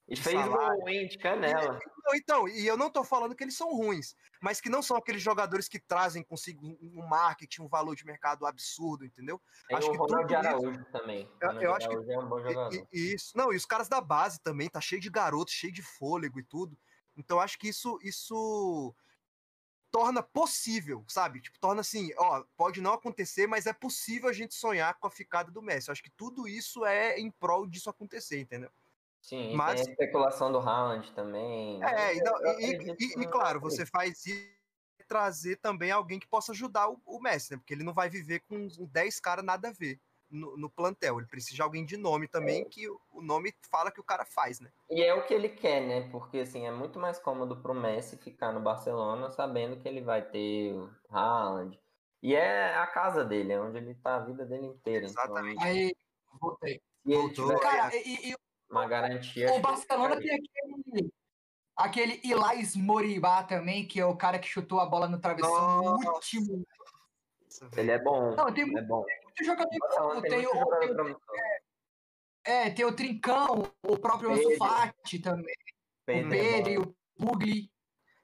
E de fez salário. gol, de canela. Não, então, e eu não tô falando que eles são ruins, mas que não são aqueles jogadores que trazem consigo um marketing, um valor de mercado absurdo, entendeu? Tem Acho o que Ronaldo tudo isso- Araújo também. Eu- eu acho que- é um bom E- jogador. e- isso. Não, e os caras da base também, tá cheio de garotos, cheio de fôlego e tudo. Então acho que isso isso torna possível, sabe? Tipo, torna assim, ó, pode não acontecer, mas é possível a gente sonhar com a ficada do Messi. Eu acho que tudo isso é em prol disso acontecer, entendeu? Sim, mas- tem a especulação do Haaland também. É, e, não- e- e- e, claro, você faz isso trazer também alguém que possa ajudar o, o Messi, né? Porque ele não vai viver com uns 10 caras nada a ver no, no plantel. Ele precisa de alguém de nome também, que o, nome fala que o cara faz, né? E é o que ele quer, né? Porque assim, é muito mais cômodo pro Messi ficar no Barcelona sabendo que ele vai ter o Haaland. E é a casa dele, é onde ele tá a vida dele inteira. Exatamente. Então, Aí, voltei. ele Voltou. tiver Cara, e, e uma garantia. o Barcelona tem aquele. Aquele Ilais Moribá também, que é o cara que chutou a bola no travessão no último. Ele é bom. Não, tem ele é bom. Muito jogador tem, Tem, o, jogador tem, o- promissor. é, tem o Trincão, o próprio Ansu Pedro. Fati também, Pedro o é Pedro e bom. o Pugli,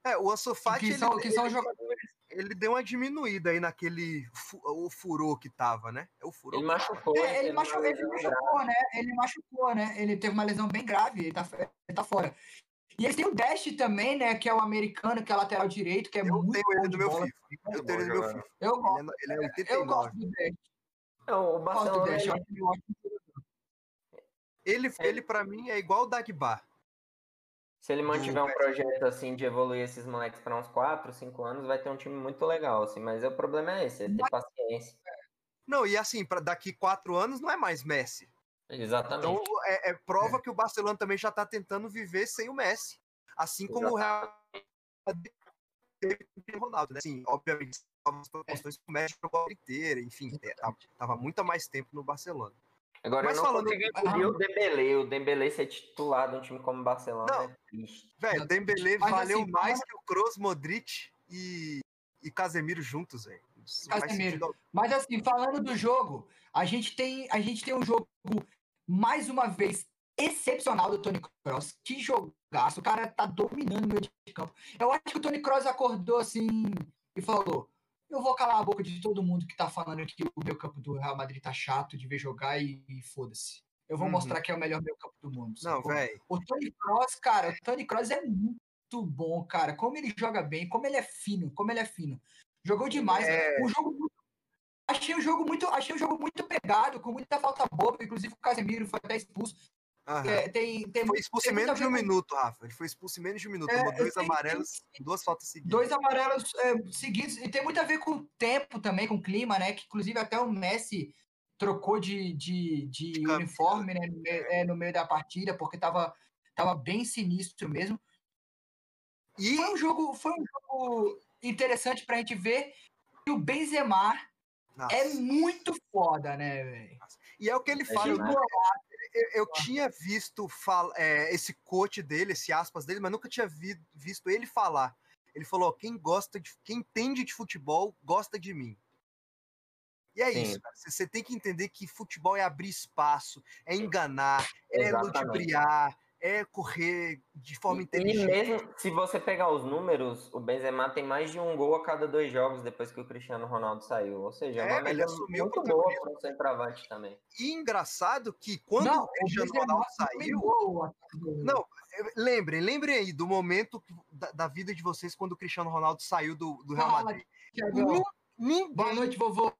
É, o Ansu Fati, que ele, são, que são ele- jogadores. ele deu uma diminuída aí naquele fu- o furor que tava, né? É o furor. Ele machucou. É, ele, uma machucou, ele machucou, né? Ele machucou, né? Ele teve uma lesão bem grave, ele tá, ele tá fora. E eles têm o Dash também, né? Que é o americano, que é lateral direito, que é Eu muito tenho bom ele de no meu bola. FIFA. Eu tenho ele no meu. FIFA. Eu Ele gosto, é, ele é eu 89. gosto do Dash. Não, o Barcelona eu ele- ele ótimo. Ele, para mim, é igual o Dagba. Se ele mantiver um projeto assim de evoluir esses moleques para uns 4, 5 anos, vai ter um time muito legal, assim, mas o problema é esse, é ter paciência. Não, e assim, para daqui quatro anos não é mais Messi. Exatamente. Então é, é prova que o Barcelona também já tá tentando viver sem o Messi. Assim como o Real teve o Ronaldo, né? Sim, obviamente, novas proporções que o Messi jogou a inteira, enfim, é, tava, tava muito mais tempo no Barcelona. Agora mas eu não falando- consigo engolir o Dembele, o Dembele ser titular de um time como o Barcelona Não. é triste. Velho, Dembele Mas, valeu assim, mais que o Kroos, Modric e, e Casemiro juntos, velho. Casemiro. Mas assim, falando do jogo, a gente tem, a gente tem um jogo, mais uma vez, excepcional do Tony Kroos. Que jogaço. O cara tá dominando o meio de campo. Eu acho que o Tony Kroos acordou assim e falou: Eu vou calar a boca de todo mundo que tá falando que o meu campo do Real Madrid tá chato de ver jogar e, e foda-se. Eu vou Uhum. mostrar que é o melhor meio campo do mundo. Não, velho. O Tony Kroos, cara, o Tony Kroos é muito bom, cara. Como ele joga bem, como ele é fino, como ele é fino. Jogou demais. É. Um jogo muito- Achei o jogo muito, achei o jogo muito pegado, com muita falta boba, inclusive o Casemiro foi até expulso. É, tem, tem, Foi expulso em tem menos de um com- minuto, Rafa. Ele foi expulso em menos de um minuto. É, Tomou dois tem- amarelos e duas faltas seguidas. dois amarelos é, seguidos, e tem muito a ver com o tempo também, com o clima, né? Que inclusive até o Messi trocou de, de, de camisa. uniforme né, no, meio, é, no meio da partida, porque tava, tava bem sinistro mesmo. E Foi um jogo, foi um jogo interessante pra gente ver que o Benzema Nossa. é muito foda, né, velho? E é o que ele É fala. demais. né? Eu, eu tinha visto é, esse coach dele, esse aspas dele, mas nunca tinha vi- visto ele falar. Ele falou: quem gosta de, quem entende de futebol gosta de mim. E é Sim. isso, cara. Você você tem que entender que futebol é abrir espaço, é enganar, é Exatamente. ludibriar, é correr de forma E- E inteligente. mesmo se você pegar os números, o Benzema tem mais de um gol a cada dois jogos depois que o Cristiano Ronaldo saiu. Ou seja, é É, uma ele assumiu o muito boa para um centroavante também. E engraçado que quando Não, o Cristiano Benzema Ronaldo saiu, o Não, lembrem, lembrem aí do momento da, da vida de vocês quando o Cristiano Ronaldo saiu do, do Real Madrid. Boa noite, vovô.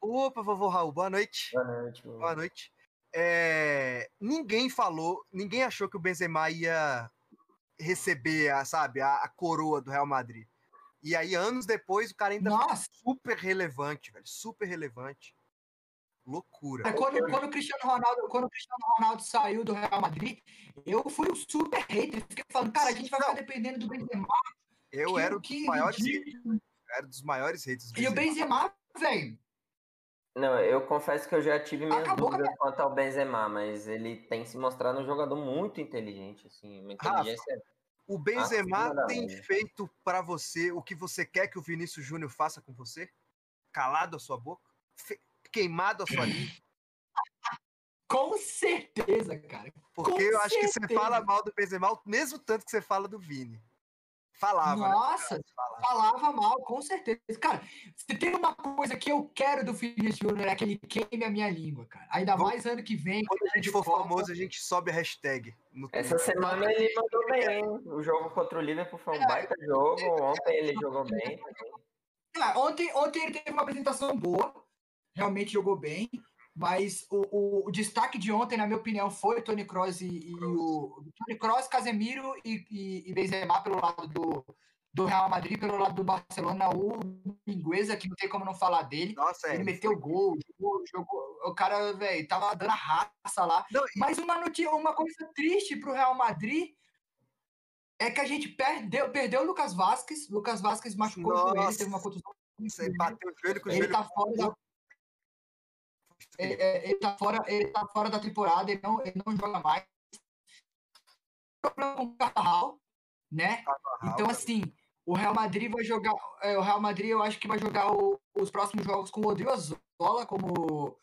Opa, vovô Raul, boa noite. Boa noite. Boa noite. É, ninguém falou, ninguém achou que o Benzema ia receber, a, sabe, a, a coroa do Real Madrid. E aí, anos depois, o cara ainda Nossa, super relevante, velho, super relevante. Loucura. Quando, quando, o Cristiano Ronaldo, quando o Cristiano Ronaldo saiu do Real Madrid, eu fui um super hater. Fiquei falando, cara, a gente vai ficar dependendo do Benzema. Eu que- era um que dos maiores ridículo. era dos maiores haters do E o Benzema. Benzema, velho, Não, eu confesso que eu já tive minhas Acabou a dúvidas quanto ao Benzema, mas ele tem se mostrado um jogador muito inteligente, assim, uma inteligência. O Benzema tem feito pra você o que você quer que o Vinícius Júnior faça com você? Calado a sua boca? Fe- Queimado a sua língua? com certeza, cara. Porque Com eu acho que você certeza. fala mal do Benzema o mesmo tanto que você fala do Vini. Falava, né? Nossa, Falava. falava mal, com certeza. Cara, se tem uma coisa que eu quero do Vinícius Júnior é que ele queime a minha língua, cara. Ainda Vamos- mais ano que vem. Quando a gente de for Copa. famoso, a gente sobe a hashtag. no Essa semana ele mandou bem, hein? O jogo contra o Liverpool foi um baita jogo. Ontem ele jogou bem. Ah, ontem, ontem ele teve uma apresentação boa, realmente jogou bem, mas o, o- o destaque de ontem, na minha opinião, foi Tony Kroos e, e o Tony Kroos, Casemiro e, e, e Benzema pelo lado do, do Real Madrid, pelo lado do Barcelona, o Mingueza, que não tem como não falar dele. Nossa, é. Ele meteu gol, jogou, jogou- o cara, velho, tava dando a raça lá. Não, Mas uma, notícia, uma coisa triste pro Real Madrid é que a gente perdeu, perdeu o Lucas Vasquez. Lucas Vasquez machucou o joelho, Nossa. teve uma contusão. Você bateu o joelho com o Ele joelho. tá fora da, ele tá fora, ele tá fora da temporada, ele não, ele não joga mais. Problema com o Carvajal, né? Então, assim, o Real Madrid vai jogar. é, o Real Madrid, eu acho que vai jogar o- os próximos jogos com o Rodrigo Azola como,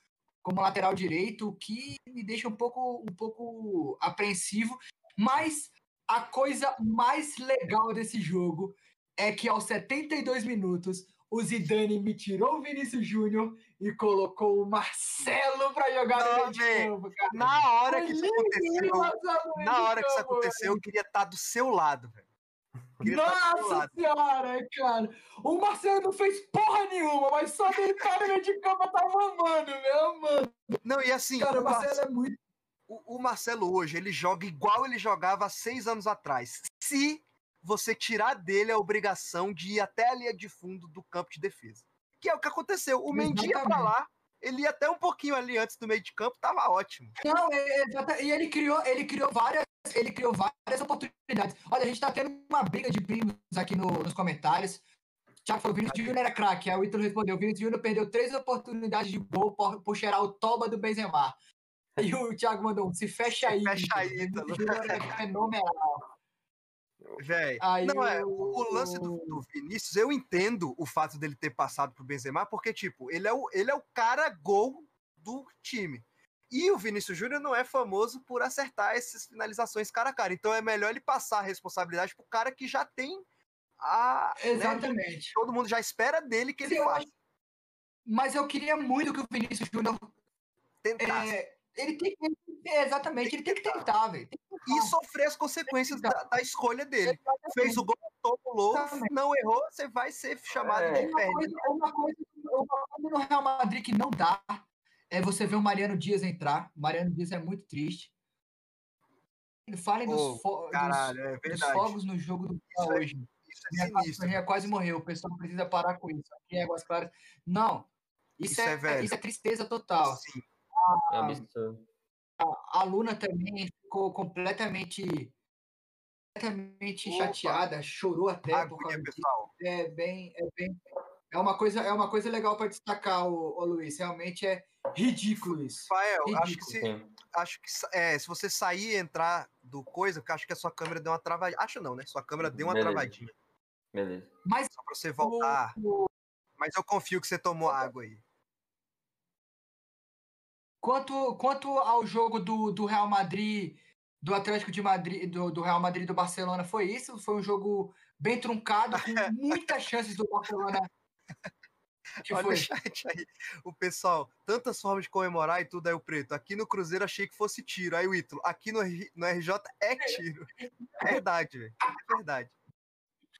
como lateral direito, o que me deixa um pouco, um pouco apreensivo. Mas a coisa mais legal desse jogo é que aos 72 minutos o Zidane me tirou o Vinícius Júnior e colocou o Marcelo para jogar no Não, meio de campo, cara. Na hora Foi que isso aconteceu, no na hora que isso campo, aconteceu, eu queria estar do seu lado, velho. Seu Nossa senhora, cara. O Marcelo não fez porra nenhuma, mas só dele estar no meio de campo tá mamando, meu mano. Não, e assim, Cara, o, o Marcelo Marcelo, é muito. o- o Marcelo hoje, ele joga igual ele jogava há seis anos atrás. Se você tirar dele a obrigação de ir até a linha de fundo do campo de defesa. Que é o que aconteceu. O Mendy ia pra lá, ele ia até um pouquinho ali antes do meio de campo, tava ótimo. Não, é, é, e ele criou, ele criou várias, ele criou várias oportunidades. Olha, a gente tá tendo uma briga de primos aqui no- nos comentários. Thiago falou, Vinícius Júnior era craque. Aí o Ítalo respondeu, Vinícius Júnior perdeu três oportunidades de gol por, por cheirar o toba do Benzema. E o Thiago mandou um, se fecha aí. fecha Ítalo. aí, Ítalo. É fenomenal. Aí Não, é, o- lance do, do Vinícius, eu entendo o fato dele ter passado pro Benzema, porque, tipo, ele é o, ele é o cara gol do time. E o Vinícius Júnior não é famoso por acertar essas finalizações cara a cara. Então é melhor ele passar a responsabilidade pro cara que já tem a. né, Exatamente. todo mundo já espera dele que ele Sim, faça. Mas eu queria muito que o Vinícius Júnior. Tentar. é, ele tem que. é, exatamente, ele tem que tentar, velho. E sofrer as consequências da, da escolha dele. Fez o gol, tomou, Exatamente. não errou, você vai ser chamado É. de coisa, uma, coisa, uma coisa no Real Madrid que não dá é você ver o Mariano Dias entrar. O Mariano Dias é muito triste. Falem Pô, dos, fo dos- Caralho, é dos fogos no jogo do Real é- hoje. Isso é Minha sinistro. cachorrinha quase morreu. O pessoal precisa parar com isso. Aqui em Águas Claras. Não. Isso, Isso é, é velho. isso é tristeza total. Sim. É absurdo. A Luna também ficou completamente, completamente Opa. chateada, chorou até por Aguinha, causa pessoal. É bem, é bem, é uma coisa, é uma coisa legal para destacar, o, o Luiz. Realmente é ridículo isso. Rafael, acho que Ridículo. se, acho que é, se você sair e entrar do coisa, porque acho que a sua câmera deu uma travadinha. Acho não, né? Sua câmera deu uma Beleza. travadinha. Beleza. Mas Só pra você voltar. o- Mas eu confio que você tomou água aí. Quanto, quanto ao jogo do, do Real Madrid, do Atlético de Madrid, do, do Real Madrid e do Barcelona, foi isso? Foi um jogo bem truncado, com muitas chances do Barcelona. Que Olha foi? o chat aí. O pessoal, tantas formas de comemorar e tudo aí o preto. Aqui no Cruzeiro achei que fosse tiro. Aí o Ítalo, aqui no, R- no RJ é tiro. É verdade, velho. É verdade.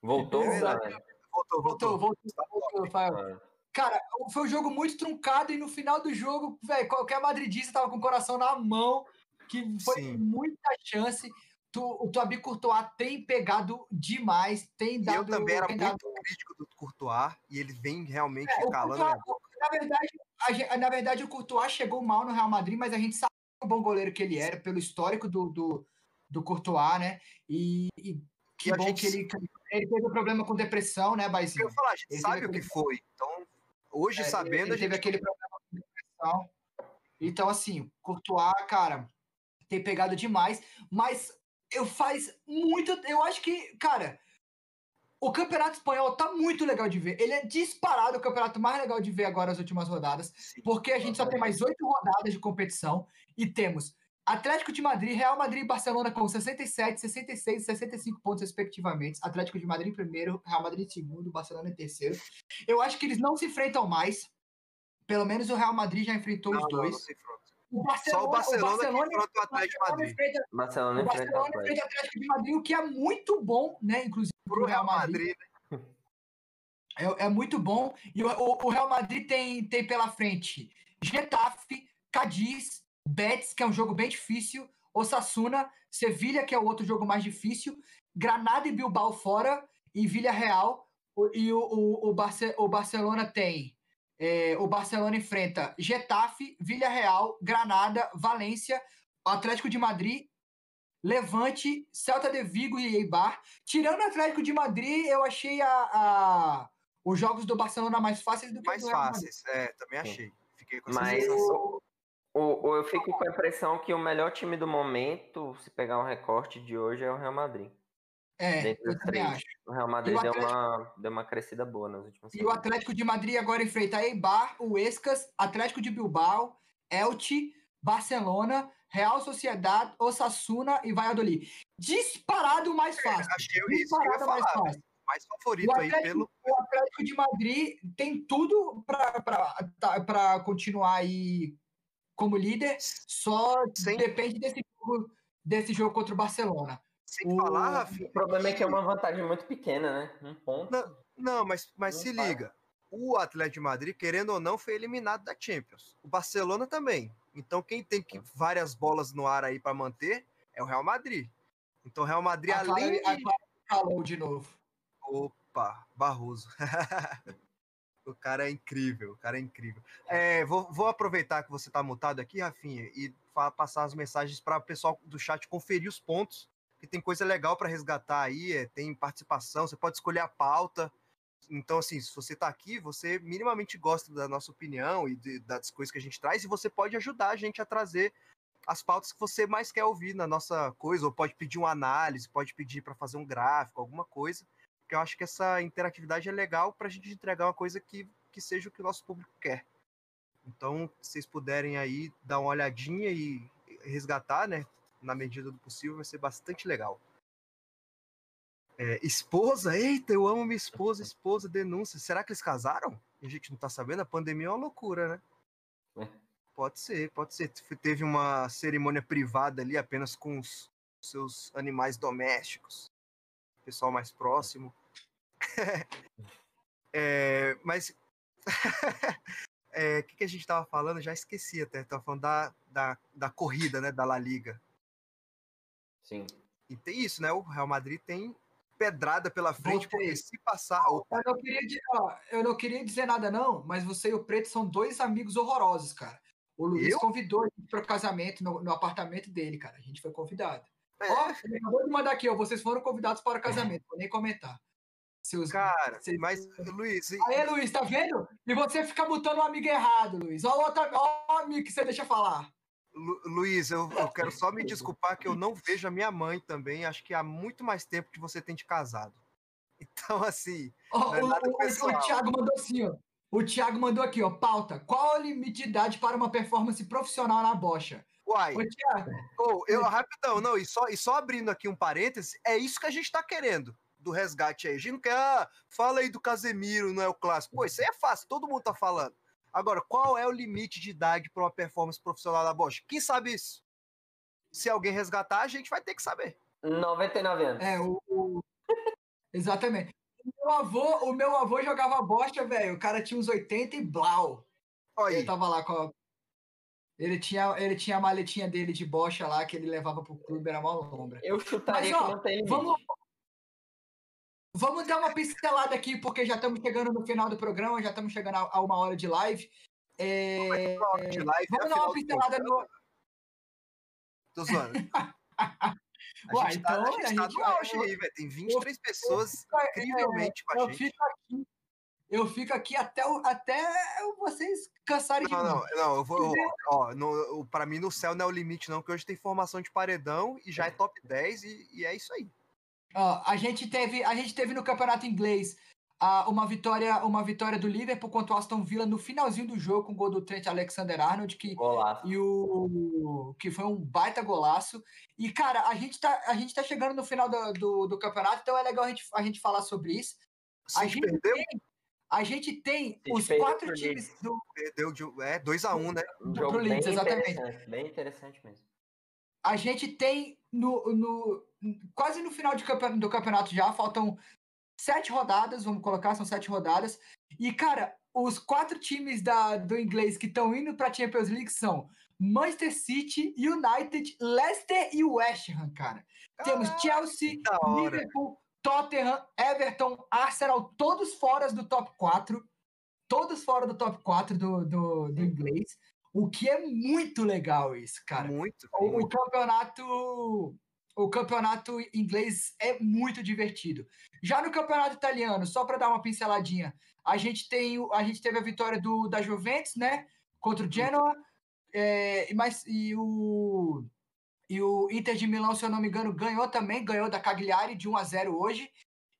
Voltou? É verdade. né? Voltou, Voltou, voltou. voltou, voltou, Rafael. Ah, Cara, foi um jogo muito truncado e no final do jogo, velho, qualquer madridista tava com o coração na mão, que foi Sim. muita chance. Tu, o Tobi Courtois tem pegado demais, tem dado... eu também era tem muito crítico do Courtois e ele vem realmente É, calando Courtois, minha boca. na verdade, a na verdade, o Courtois chegou mal no Real Madrid, mas a gente sabe o bom goleiro que ele era, pelo histórico do, do, do Courtois, né? E, e que E bom gente- que ele, ele teve um problema com depressão, né, Eu Baizinho? ia falar, a gente Ele sabe o que foi. Então, hoje, É, sabendo, ele a gente. teve aquele problema. Então, assim, Courtois, cara, tem pegado demais, mas eu faz muito. Eu acho que, cara, o Campeonato Espanhol tá muito legal de ver. Ele é disparado o campeonato mais legal de ver agora nas últimas rodadas, porque a gente só tem mais oito rodadas de competição e temos Atlético de Madrid, Real Madrid e Barcelona com 67, 66 e 65 pontos, respectivamente. Atlético de Madrid em primeiro, Real Madrid em segundo, Barcelona em terceiro. Eu acho que eles não se enfrentam mais. Pelo menos o Real Madrid já enfrentou Não, os não, não dois. se enfrenta. O Só o Barcelona, que Barcelona, enfrenta o Atlético de Madrid. enfrenta, Barcelona o enfrenta o Barcelona Atlético. enfrenta o Atlético de Madrid, o que é muito bom, né? Inclusive Pro Real Madrid, né? É, é muito bom. E o, o- o Real Madrid tem, tem pela frente Getafe, Cadiz, Betis, que é um jogo bem difícil, Osasuna, Sevilha, que é o outro jogo mais difícil, Granada e Bilbao fora, e Villarreal. O- E o, o, o, Barce- o Barcelona tem. é, o Barcelona enfrenta Getafe, Villarreal, Granada, Valência, Atlético de Madrid, Levante, Celta de Vigo e Eibar. Tirando o Atlético de Madrid, eu achei a, a- os jogos do Barcelona mais fáceis do que Mais do Real Madrid. fáceis. É, também achei. Fiquei com essa Mas sensação. O, o- eu fico com a impressão que o melhor time do momento, se pegar um recorte de hoje, é o Real Madrid. É, eu também acho. O Real Madrid o deu, Atlético- uma, deu uma crescida boa nas últimas E o semanas. Atlético de Madrid agora enfrenta Eibar, o Escas, Atlético de Bilbao, Elche, Barcelona, Real Sociedade, Osasuna e Valladolid. Disparado o mais fácil. Achei isso que eu ia Disparado o mais falar. fácil. Mais favorito O aí Atlético, pelo. o Atlético de Madrid tem tudo para continuar aí como líder, só Sem- depende desse jogo, desse jogo contra o Barcelona. Sem o- falar, Rafinha. O problema é que é uma vantagem muito pequena, né? Um ponto. Não, Não, mas, mas Não se faz. liga. O Atlético de Madrid, querendo ou não, foi eliminado da Champions. O Barcelona também. Então, quem tem que várias bolas no ar aí para manter é o Real Madrid. Então, o Real Madrid, A Clara- além a de. Clara calou de novo. Opa, Barroso. o cara é incrível, o cara é incrível. É, vou, vou aproveitar que você tá mutado aqui, Rafinha, e passar as mensagens para o pessoal do chat conferir os pontos, que tem coisa legal para resgatar aí, é, tem participação, você pode escolher a pauta. Então, assim, se você tá aqui, você minimamente gosta da nossa opinião e de- das coisas que a gente traz, e você pode ajudar a gente a trazer as pautas que você mais quer ouvir na nossa coisa, ou pode pedir uma análise, pode pedir para fazer um gráfico, alguma coisa porque eu acho que essa interatividade é legal para a gente entregar uma coisa que, que seja o que o nosso público quer. Então, se vocês puderem aí dar uma olhadinha e resgatar, né, na medida do possível, vai ser bastante legal. É, esposa, eita, eu amo minha esposa, esposa, denúncia. Será que eles casaram? A gente não tá sabendo, a pandemia é uma loucura, né? É. Pode ser, pode ser. Teve uma cerimônia privada ali apenas com os seus animais domésticos, pessoal mais próximo. É, mas é, o que, que a gente tava falando? Já esqueci até. Tava falando da, da, da corrida, né? Da La Liga. Sim. E tem isso, né? O Real Madrid tem pedrada pela frente, Voltei. porque se passar. Eu não, queria, di- ó, eu não queria dizer nada, não, mas você e o Preto são dois amigos horrorosos, cara. O Luiz Eu? convidou a gente para o casamento no, no apartamento dele, cara. A gente foi convidado. É, Ó, ele acabou de mandar aqui, ó. Vocês foram convidados para o casamento, vou nem comentar. Seus... cara, Vocês- mas, Luiz, e- Aí, Luiz, tá vendo? E você fica botando um amigo errado, Luiz. Ó, o outro, ó, o amigo que você deixa falar. Lu- Luiz, eu, eu quero só me desculpar que eu não vejo a minha mãe também. Acho que há muito mais tempo que você tem de casado. Então, assim, Não é o, nada o- o- pessoal. o Thiago mandou assim, ó. O Thiago mandou aqui, ó. Pauta. Qual a limite de idade para uma performance profissional na bocha? uai, Ô, Thiago, Ô, eu, rapidão, não, e só, e só abrindo aqui um parêntese, é isso que a gente tá querendo do resgate aí. A gente não quer, ah, fala aí do Casemiro, não é o clássico. Pô, isso aí é fácil, todo mundo tá falando. Agora, qual é o limite de idade para uma performance profissional da Bosch? Quem sabe isso? Se alguém resgatar, a gente vai ter que saber. 99 anos. É, o. o- Exatamente. O meu avô, o meu avô jogava bocha, velho. O cara tinha uns 80 e blau. Olha Ele tava lá com a... Ele tinha, ele tinha a maletinha dele de bocha lá que ele levava pro clube, era mó lombra. Eu chutaria Mas, ó, que não tem limite. Vamos, vamos dar uma pincelada aqui, porque já estamos chegando no final do programa, já estamos chegando a, a uma hora de live. É, De live, vamos é dar uma pincelada no. Tô zoando. A Uai, gente tá, então, a gente a tá gente- no auge aí, velho. Tem 23 pessoas incrivelmente com a eu gente. fico aqui. Eu fico aqui até, até vocês cansarem de Não, mim. não, não, eu vou. Ó, no, pra mim no céu não é o limite, não, porque hoje tem formação de paredão e já é top 10 e, e é isso aí. Ó, a gente teve, a gente teve no campeonato inglês ah, uma vitória, uma vitória do Liverpool contra o Aston Villa no finalzinho do jogo com o gol do Trent Alexander-Arnold que Golaço. e o que foi um baita golaço. E cara, a gente tá, a gente tá chegando no final do, do, do campeonato, então é legal a gente, a gente falar sobre isso. A Se gente perdeu, tem, a gente tem os quatro times Leeds. do perdeu de, é 2x1, né? Um pro jogo bem Leeds, exatamente. interessante, bem interessante mesmo. a gente tem no, no quase no final campe- do campeonato já, faltam sete rodadas, vamos colocar, são sete rodadas. E, cara, os quatro times da, do inglês que estão indo para a Champions League são Manchester City, United, Leicester e West Ham, cara. Temos Chelsea, da hora. Liverpool, Tottenham, Everton, Arsenal, todos fora do top 4. Todos fora do top 4 do, do, do inglês. O que é muito legal isso, cara. Muito. O, o muito. campeonato o campeonato inglês é muito divertido. Já no campeonato italiano, só para dar uma pinceladinha, a gente tem a gente teve a vitória do da Juventus, né, contra o Genoa, é, mas e o e o Inter de Milão, se eu não me engano, ganhou também, ganhou da Cagliari de 1 a 0 hoje.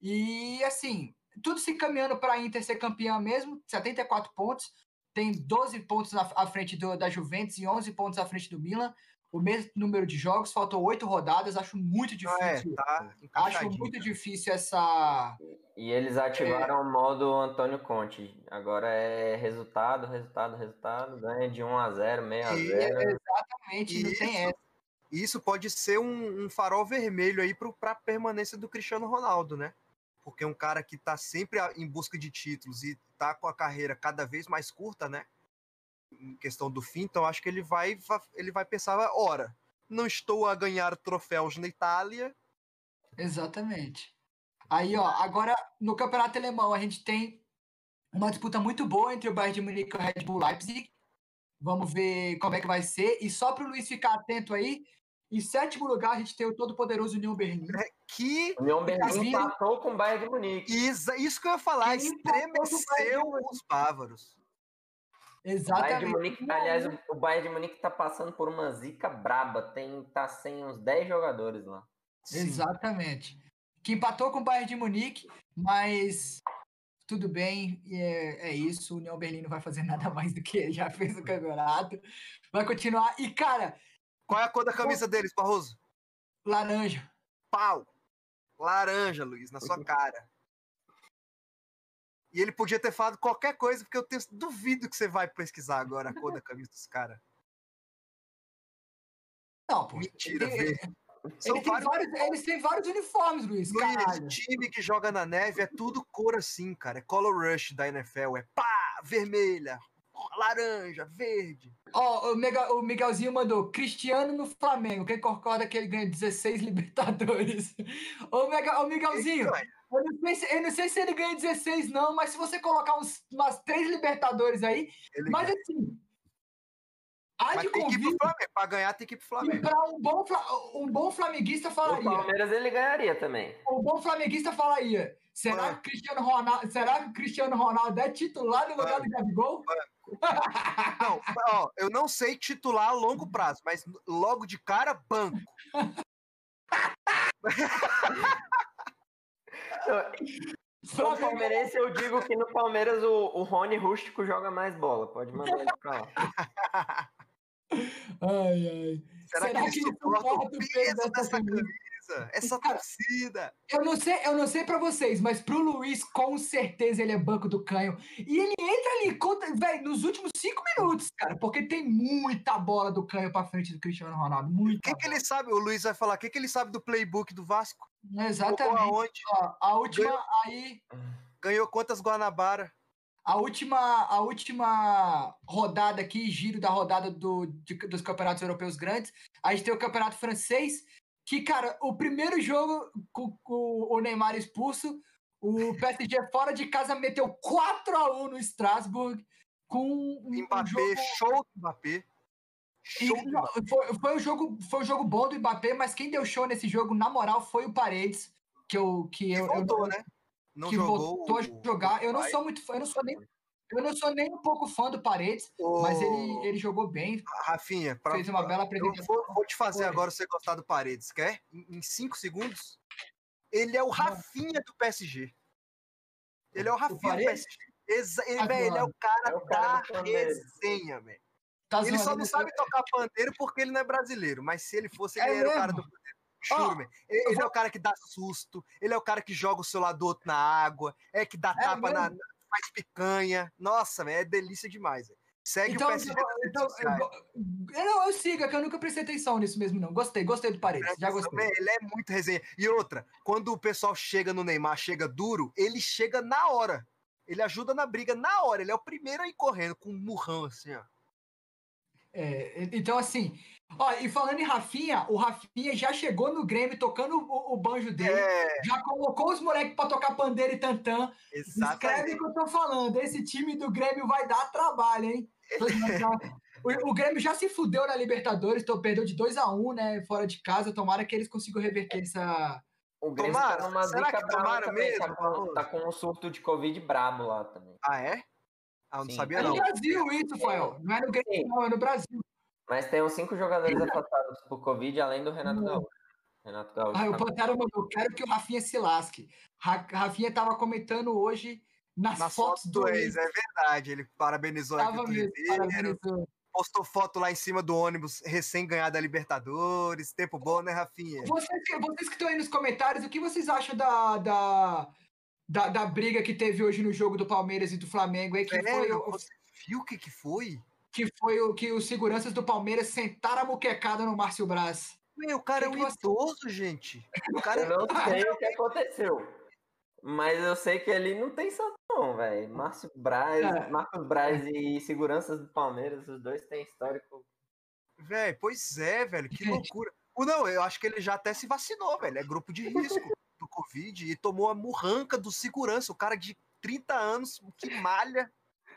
E assim, tudo se encaminhando para a Inter ser campeã mesmo, 74 pontos, tem 12 pontos à frente do- da Juventus e 11 pontos à frente do Milan o mesmo número de jogos, faltou oito rodadas, acho muito Não, é, difícil. tá acho muito difícil essa. E eles ativaram o modo Antônio Conte. Agora é resultado, resultado, resultado. Ganha de 1 a 0 meio a E- 0 Exatamente, não tem Isso. essa. Isso pode ser um, um farol vermelho aí para a permanência do Cristiano Ronaldo, né? Porque um cara que tá sempre em busca de títulos e tá com a carreira cada vez mais curta, né? Em questão do fim, então acho que ele vai, va- ele vai pensar, ora, não estou a ganhar troféus na Itália, Exatamente. Aí, ó, agora no campeonato alemão a gente tem uma disputa muito boa entre o Bayern de Munique e o Red Bull Leipzig. Vamos ver como é que vai ser. E só para o Luiz ficar atento aí, em sétimo lugar a gente tem o todo-poderoso União Berlim. que União Berlim empatou com o Bayern de Munique. isso, isso que eu ia falar, de estremeceu os bávaros. Exatamente. Munique, aliás, o- o Bayern de Munique tá passando por uma zica braba. Tem, tá sem uns 10 jogadores lá. Sim. Exatamente. Que empatou com o Bayern de Munique, mas tudo bem, é, é isso. O União Berlim não vai fazer nada mais do que já fez o campeonato. Vai continuar. E, cara, Qual é a cor da camisa deles, Barroso? laranja. Pau! Laranja, Luiz, na sua cara. E ele podia ter falado qualquer coisa, porque eu tenho, duvido que você vai pesquisar agora a cor da camisa dos caras. Não, pô. Mentira, ele, verde. São ele vários vários, eles têm vários uniformes, Luiz. Luiz, Caralho. time que joga na neve é tudo cor assim, cara. É color rush da NFL. É pá, vermelha, laranja, verde. Ó, o, Mega- o Miguelzinho mandou Cristiano no Flamengo. Quem concorda que ele ganha 16 Libertadores? Ô, Mega, ô Miguelzinho, eu não, sei se, eu não sei se ele ganha 16, não, mas se você colocar uns, umas três Libertadores aí, ele mas ganha. assim. Há Mas de tem que ir pro convite Flamengo. Pra ganhar, tem que ir pro Flamengo. para um bom, um bom flamenguista O falaria. Palmeiras ele ganharia também. Um bom flamenguista falaria. Será que, o Cristiano Ronaldo, será que o Cristiano Ronaldo é titular no lugar do Gabigol? Não, ó, eu não sei titular a longo prazo, mas logo de cara, banco. Como palmeirense, eu digo que no Palmeiras o, o Rony Rústico joga mais bola. Pode mandar ele pra lá. Ai, ai. Será, Será que que ele suporta o peso dessa dessa camisa? Essa Cara, torcida? Eu não sei, eu não sei para vocês, mas pro Luiz, com certeza ele é banco do canho. E ele entra ali, conta, velho, nos últimos cinco minutos, cara, porque tem muita bola do canho pra frente do Cristiano Ronaldo. O Muita. que, que ele sabe? O Luiz vai falar. O que, que ele sabe do playbook do Vasco? Exatamente. aonde? Ó, a última aí, Ganhou quantas Guanabara? a última, a última rodada aqui, giro da rodada do, de- dos campeonatos europeus grandes. A gente tem o campeonato francês, que, cara, o primeiro jogo com, com o Neymar expulso, o PSG fora de casa meteu 4 a 1 no Strasbourg. com um, um Mbappé, jogo... show do Mbappé. Show E, do Mbappé. foi, foi um jogo, foi um jogo bom do Mbappé, mas quem deu show nesse jogo, na moral, foi o Paredes, que eu que Que eu, eu voltou, não- né? Não que voltou a jogar. Eu não sou muito fã, eu não sou nem eu não sou nem um pouco fã do Paredes, mas o- ele, ele jogou bem, Rafinha, pra, fez uma bela eu apresentação. vou, vou te fazer Foi. agora você gostar do Paredes, quer? Em, em cinco segundos? Ele é o Rafinha do PSG. Ele é o Rafinha do Paredes? PSG. Exa ele, Tá ele é o cara, É o cara da do resenha, velho. Tá Ele zoando, só não sabe tocar pandeiro porque ele não é brasileiro. Mas se ele fosse, ele É era o cara mesmo? do pandeiro. Juro, man. Ele, ele vou- é o cara que dá susto. Ele é o cara que joga o seu lado do outro na água. É que dá É tapa na. Faz picanha. Nossa, é delícia demais. velho. Segue Então, o PSG então, sociais. eu, não, eu sigo, é que eu nunca prestei atenção nisso mesmo, não. Gostei, gostei do Paredes, já gostei. Man, Ele é muito resenha. E outra, quando o pessoal chega no Neymar, chega duro, ele chega na hora. Ele ajuda na briga na hora. Ele é o primeiro a ir correndo com um murrão assim, ó. É, então, assim, ó, e falando em Rafinha, o Rafinha já chegou no Grêmio tocando o, o banjo dele, É, já colocou os moleques pra tocar pandeiro e tantã. Escreve o que eu tô falando. Esse time do Grêmio vai dar trabalho, hein? O, o Grêmio já se fudeu na Libertadores, então perdeu de 2 a 1 né? Fora de casa. Tomara que eles consigam reverter essa. O Grêmio Tomara, tá numa será que braba tomara também, mesmo, Tá com, tá com um surto de Covid brabo lá também. Ah, é? Ah, não Sim. sabia É não. no Brasil isso, Fael. Não é no Grêmio, Sim. não, é no Brasil. Mas tem uns cinco jogadores afastados por Covid, além do Renato Gaúcho. Renato Gaúcho. Ah, o Pantera mandou. Quero que o Rafinha se lasque. Ra Rafinha tava comentando hoje nas, Nas fotos fotos do ex, é verdade. Ele parabenizou a Tava mesmo, parabenizou. postou foto lá em cima do ônibus recém-ganhado da Libertadores. Tempo bom, né, Rafinha? Vocês, que- vocês que estão aí nos comentários, o que vocês acham da, da, da, da briga que teve hoje no jogo do Palmeiras e do Flamengo? Aí, que, foi, Velho, o- você viu o que que foi? que foi o que os seguranças do Palmeiras sentaram a muquecada no Márcio Braz. Meu, o cara Que é que um você- idoso, gente. O cara Eu não sei o que aconteceu. Mas eu sei que ele não tem santo, não, velho. Márcio Braz, É. Marcos Braz e seguranças do Palmeiras, os dois têm histórico. Velho, pois é, velho, que Gente. loucura. O não, eu acho que ele já até se vacinou, velho. É grupo de risco Covid e tomou a murranca do segurança. O cara de 30 anos que malha.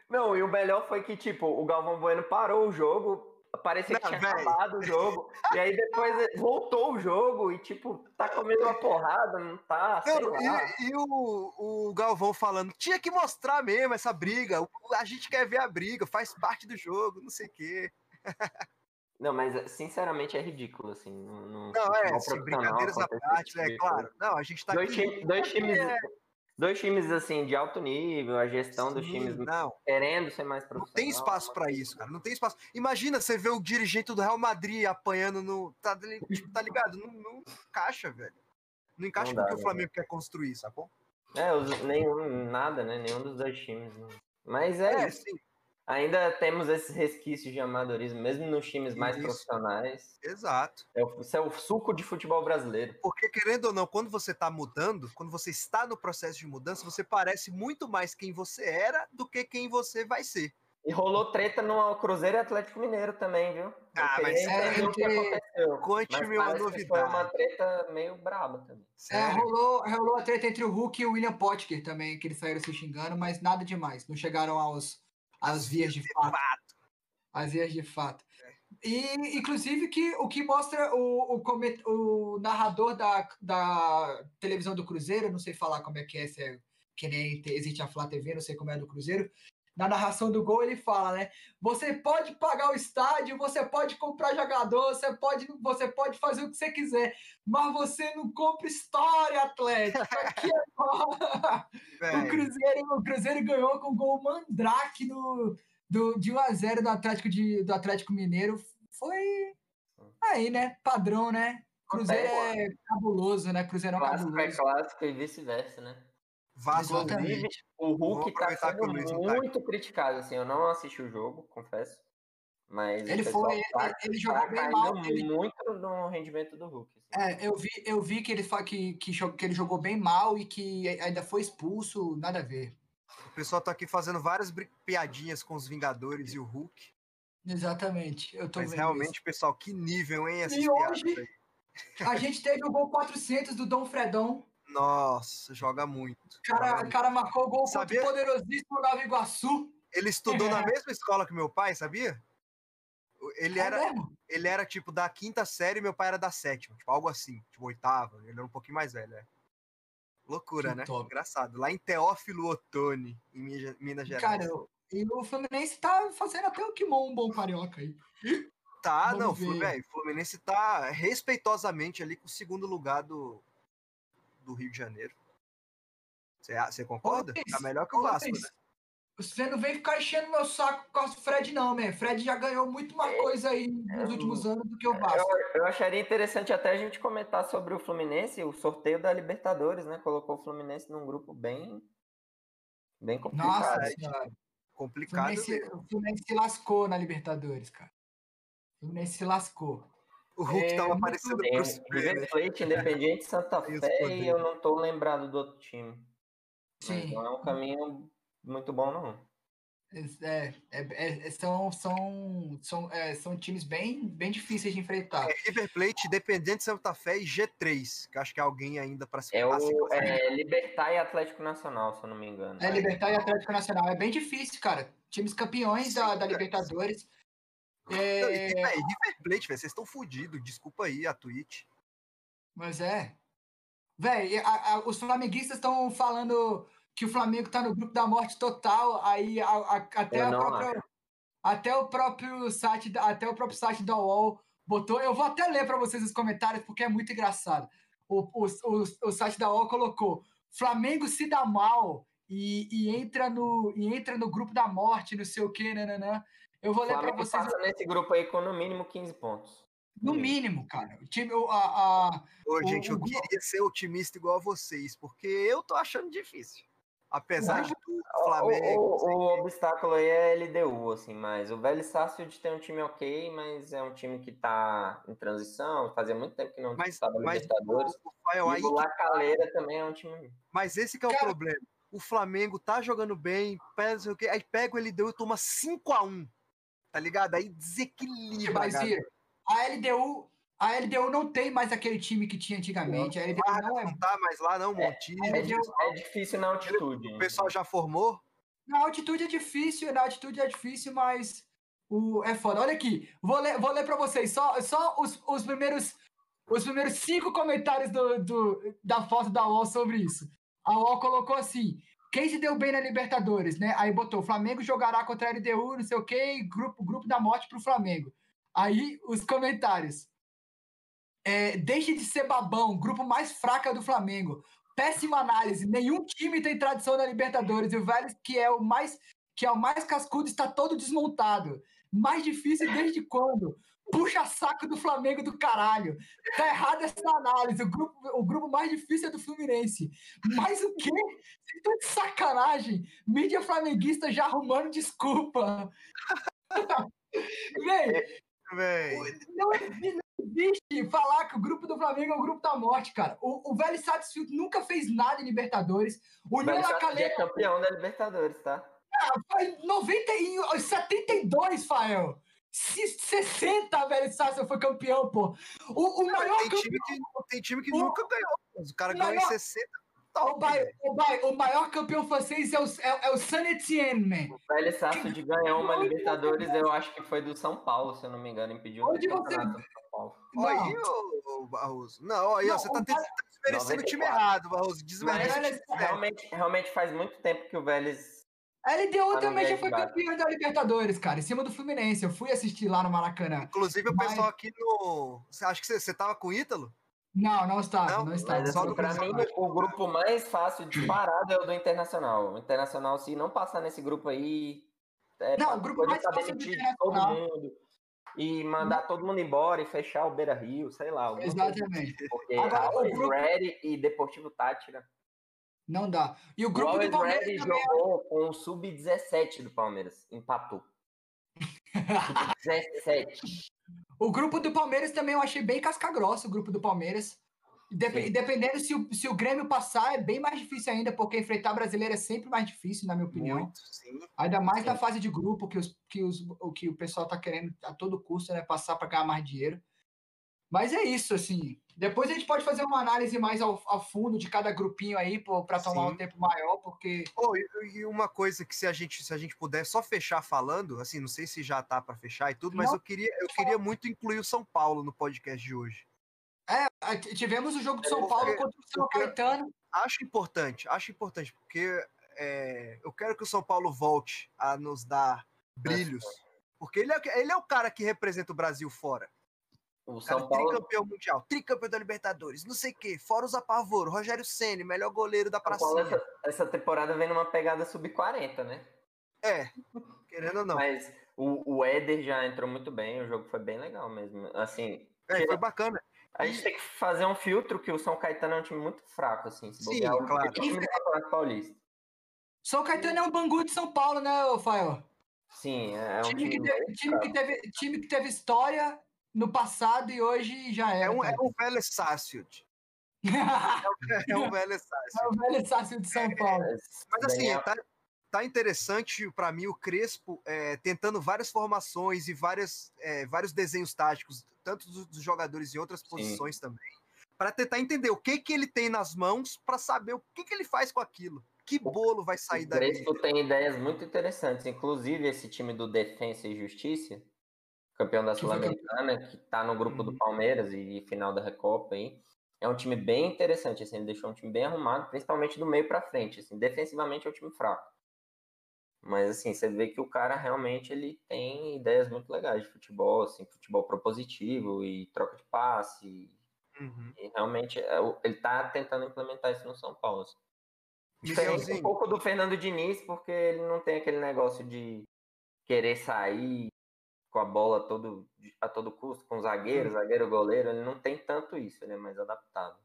Não, e o melhor foi que, tipo, o Galvão Bueno parou o jogo, parecia que Não, tinha véi. acabado o jogo, e aí depois voltou o jogo e, tipo, tá comendo uma porrada, não tá, Não, e e o, o Galvão falando, tinha que mostrar mesmo essa briga. A gente quer ver a briga, faz parte do jogo, não sei o quê. Não, mas sinceramente é ridículo, assim. Não, não, Não, é, assim, brincadeiras à parte, é claro. Não, a gente tá Dois, aqui. time- dois times, É, dois times assim de alto nível, a gestão dos sim, times Não, querendo ser mais não profissional. tem espaço pra isso, cara. Não tem espaço. Imagina você ver o dirigente do Real Madrid apanhando no. Tá, tá ligado? Não, não encaixa, velho. Não encaixa Não com o dá, que o né? Flamengo quer construir, sacou? É, os- nenhum, nada, né? Nenhum dos dois times. né? Mas é, É, isso. sim, Ainda temos esses resquícios de amadorismo, mesmo nos times mais Isso. profissionais. exato. É o, isso é o suco de futebol brasileiro. Porque, querendo ou não, quando você tá mudando, quando você está no processo de mudança, você parece muito mais quem você era do que quem você vai ser. E rolou treta no Cruzeiro e Atlético Mineiro também, viu? Ah, mas é, o que aconteceu. Conte-me Mas uma que foi uma novidade. treta meio braba também. É, rolou, rolou a treta entre o Hulk e o William Potker também, que eles saíram se xingando, mas nada demais. Não chegaram aos, às vias de fato. As vias de fato. E, inclusive, que, o que mostra o, o, o narrador da, da televisão do Cruzeiro, não sei falar como é que é, se é que nem te- existe a Flá TV, não sei como é do Cruzeiro. Na narração do gol, ele fala, né? Você pode pagar o estádio, você pode comprar jogador, você pode, você pode fazer o que você quiser, mas você não compra história, Atlético. Aqui é o. Cruzeiro, o Cruzeiro ganhou com o gol Mandrake no, do, de 1x0 do Atlético, de, do Atlético Mineiro. Foi aí, né? Padrão, né? Cruzeiro é cabuloso, né? Cruzeirão Clássico é cabuloso. clássico e vice-versa, né? Vasco Exatamente. Inclusive, o Vamos Hulk tá sendo tá muito criticado, assim, eu não assisti o jogo, confesso. Mas Ele foi, tá- ele, ele jogou tá bem mal. Ele, muito no rendimento do Hulk. assim. é, eu vi, eu vi que ele que, que, que ele jogou bem mal e que ainda foi expulso, nada a ver. O pessoal tá aqui fazendo várias piadinhas com os Vingadores e o Hulk. Exatamente. Eu tô Mas vendo realmente, pessoal, que nível, hein? Essas E piadas hoje- aí. isso. A gente teve o gol 400 do Dom Fredon. Nossa, joga muito. O cara, o cara marcou gol Sabia- contra o poderosíssimo Nova Iguaçu. ele estudou na mesma escola que meu pai, sabia? Ele É era, ele era tipo da quinta série e meu pai era da sétima, tipo algo assim, tipo oitava, ele era um pouquinho mais velho, é. Loucura, Que né? top. Engraçado. Lá em Teófilo Otoni, em Minas Gerais. Cara, e o Fluminense tá fazendo até o Kimon um bom carioca aí. tá, vamos não, ver. Fluminense tá respeitosamente ali com o segundo lugar do, do Rio de Janeiro. Você, concorda? Luiz, Tá melhor que o ô, Vasco, né? Você não vem ficar enchendo meu saco com o Fred, não, man. Fred já ganhou muito mais coisa aí nos últimos anos do que o Vasco. Eu, eu acharia interessante até a gente comentar sobre o Fluminense, o sorteio da Libertadores, né? Colocou o Fluminense num grupo bem. Bem complicado. Nossa cara, Complicado. Fluminense, o Fluminense se lascou na Libertadores, cara. O Fluminense se lascou. O Hulk é tava muito aparecendo Tem pro o Super, né? River Plate, Independiente, Santa os Fé e eu não tô lembrado do outro time. Sim. não é um caminho muito bom, não. É, é- é- são, são, são, é, são times bem, bem difíceis de enfrentar. É River Plate, Independente Santa Fé e G3, que eu acho que é alguém ainda pra se É se o é, Libertar e Atlético Nacional, se eu não me engano. É Libertar e Atlético Nacional. É bem difícil, cara. Times campeões da, Sim, da cara. Libertadores. Não, e, É, River Plate, velho, vocês estão fodidos. Desculpa aí a Twitch. mas é. Véi, os flamenguistas estão falando que o Flamengo tá no grupo da morte total. Aí a- a- até, Eu a própria- até o próprio site da, até o próprio site da UOL botou. Eu vou até ler para vocês os comentários porque é muito engraçado. O, o, o, o site da UOL colocou: Flamengo se dá mal e, e entra no e entra no grupo da morte, não sei o que, nananã. Eu vou O ler para vocês passa nesse grupo aí com no mínimo 15 pontos. no mínimo, cara. O time, o- a, a- Ô, O- gente, eu o queria ser otimista igual a vocês, porque eu tô achando difícil. Apesar Não. de tudo, O, Flamengo. o- o obstáculo aí é LDU, assim, mas o Velho Sarsfield tem um time ok, mas é um time que tá em transição, fazia muito tempo que não Mas, disputava mas Libertadores. o Rafael, aí E o que- Lacaleira também é um time. mas esse que é o Cara- problema. O Flamengo tá jogando bem, pega, não sei o quê, aí pega o LDU e toma 5x1. Tá ligado? Aí desequilibra. mas. Ira, a LDU, a LDU não tem mais aquele time que tinha antigamente. A LDU não é. não tá mais lá, não, Montijo. É, di- é difícil na altitude. O pessoal já formou. Na altitude é difícil, na altitude é difícil, mas o, é foda. Olha aqui, vou ler, vou ler para vocês só, só os, os primeiros os primeiros cinco comentários do, do- da foto da UOL sobre isso. A UOL colocou assim: quem se deu bem na Libertadores, né? Aí botou: Flamengo jogará contra a LDU, não sei o quê, grupo, grupo da morte pro Flamengo. Aí os comentários. É, deixe de ser babão, grupo mais fraca do Flamengo. Péssima análise. Nenhum time tem tradição na Libertadores. E o Vélez, que é o mais que é o mais cascudo, está todo desmontado. Mais difícil desde quando? Puxa saco do Flamengo do caralho. Tá errada essa análise. O grupo, o grupo mais difícil é do Fluminense. Mas o quê? Vocês estão de sacanagem. Mídia flamenguista já arrumando desculpa. Véi, Véi. não existe, não existe falar que o grupo do Flamengo é o grupo da morte, cara. O, o velho Satisfield nunca fez nada em Libertadores. O O União Velho La Sarsfield é Calera campeão da Libertadores, tá? foi 90 e 72, Fael. Se- 60, velho Satisfield foi campeão, pô. O, o maior Tem campeão. time que, tem time que O- nunca ganhou. mas O cara o ganhou em maior- 60. O, Top, Bai- velho. o, Bai- o maior campeão francês é o, é, é o Saint Etienne, man. O Velho Sarsfield ganhou uma Onde Libertadores, eu acho que foi do São Paulo, se eu não me engano, impediu o Onde você- São Paulo. Aí, ô, Barroso. Não, aí, ó, Não, você tá o tá desmerecendo o time 94. errado, Barroso. Desmerece o Mas- time certo. Realmente, realmente faz muito tempo que o Vélez. A LDU Tá também já foi de campeão da Libertadores, cara, em cima do Fluminense. Eu fui assistir lá no Maracanã. Inclusive, o Mas- pessoal aqui no. Acha que você, você tava com o Ítalo? Não, não estava, Não, não, estava. Mas só assim, do pra Cruzeiro. mim, o grupo mais fácil disparado é o do Internacional. O Internacional, se não passar nesse grupo aí. É Não, o grupo coisa mais fácil do demitir Internacional. Todo mundo. E mandar todo mundo embora e fechar o Beira Rio, sei lá. coisa Exatamente. assim, Porque Agora, o grupo- Ready e Deportivo Tátira. Não dá. E o O grupo do Palmeiras Ready também. é jogou com o Sub-17 do Palmeiras. Empatou. Sub-17. O grupo do Palmeiras também eu achei bem casca-grossa, o grupo do Palmeiras. Dep- Sim. dependendo se o, se o Grêmio passar, é bem mais difícil ainda, porque enfrentar brasileiro é sempre mais difícil, na minha opinião. Muito, sim. Ainda mais na Sim. fase de grupo, que, os, que, os, o que o pessoal tá querendo a todo custo, né? Passar para ganhar mais dinheiro. Mas é isso, assim. Depois a gente pode fazer uma análise mais ao, ao fundo de cada grupinho aí para tomar Sim. um tempo maior, porque Oh, e, e uma coisa que se a gente se a gente puder só fechar falando, assim, não sei se já tá para fechar e tudo, mas Não. eu queria eu queria muito incluir o São Paulo no podcast de hoje. t- tivemos o jogo de São Porque- Paulo contra o São Caetano. Acho importante, acho importante porque é, eu quero que o São Paulo volte a nos dar brilhos, porque ele é, ele é o cara que representa o Brasil fora. O Cara, São Paulo, tricampeão mundial, tricampeão da Libertadores, não sei o quê, fora os apavoro, Rogério Ceni, melhor goleiro da pracinha. essa, essa temporada vem numa pegada sub-40, né? É, querendo ou não. Mas o, o Éder já entrou muito bem, o jogo foi bem legal mesmo. Assim, É, foi bacana. a gente tem que fazer um filtro que o São Caetano é um time muito fraco, assim. Se Sim, bobear, o claro. time do Campeonato Paulista. São Caetano é um Bangu de São Paulo, né, Fael? Sim, é um time, time, que teve, time, que teve, time que teve história no passado e hoje já É era. um, é cara. um velho Sarsfield. É um velho É o velho Sácio de São Paulo. Mas assim, Daniel- tá, tá interessante pra mim o Crespo é, tentando várias formações e várias, é, vários desenhos táticos, tanto dos, dos jogadores em outras posições também, Pra tentar entender o que que ele tem nas mãos pra saber o que que ele faz com aquilo. Que bolo vai sair O dali? Crespo tem ideias muito interessantes, inclusive esse time do Defensa e Justiça, campeão da Sul-Americana, que tá no grupo Uhum. do Palmeiras e final da Recopa aí. É um time bem interessante, assim, ele deixou um time bem arrumado, principalmente do meio pra frente, assim, defensivamente é um time fraco. Mas assim, você vê que o cara realmente ele tem ideias muito legais de futebol, assim, futebol propositivo e troca de passe. Uhum. E realmente é ele tá tentando implementar isso no São Paulo. assim. Diferente um pouco do Fernando Diniz, porque ele não tem aquele negócio de querer sair com a bola todo, a todo custo, com o zagueiro, zagueiro goleiro, ele não tem tanto isso, ele é mais adaptado.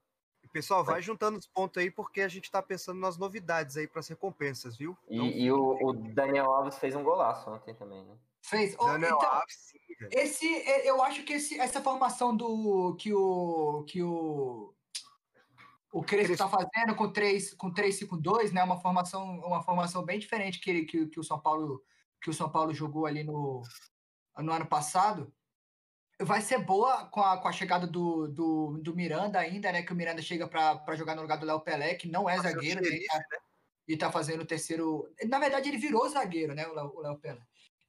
pessoal, vai juntando os pontos aí, porque a gente tá pensando nas novidades aí pras recompensas, viu? E, Então, e o, o Daniel Alves fez um golaço ontem também, né? Fez. Daniel então, Alves, esse, é, eu acho que esse, essa formação do que o que o o Crespo está fazendo com 3 com 3-5-2, né, uma formação uma formação bem diferente que, que, que o São Paulo que o São Paulo jogou ali no, no ano passado. Vai ser boa com a, com a chegada do, do, do Miranda ainda, né? Que o Miranda chega para jogar no lugar do Léo Pelé, que não é zagueiro, né, xerife, tá- e tá fazendo o terceiro. Na verdade, ele virou zagueiro, né? O Léo, Pelé.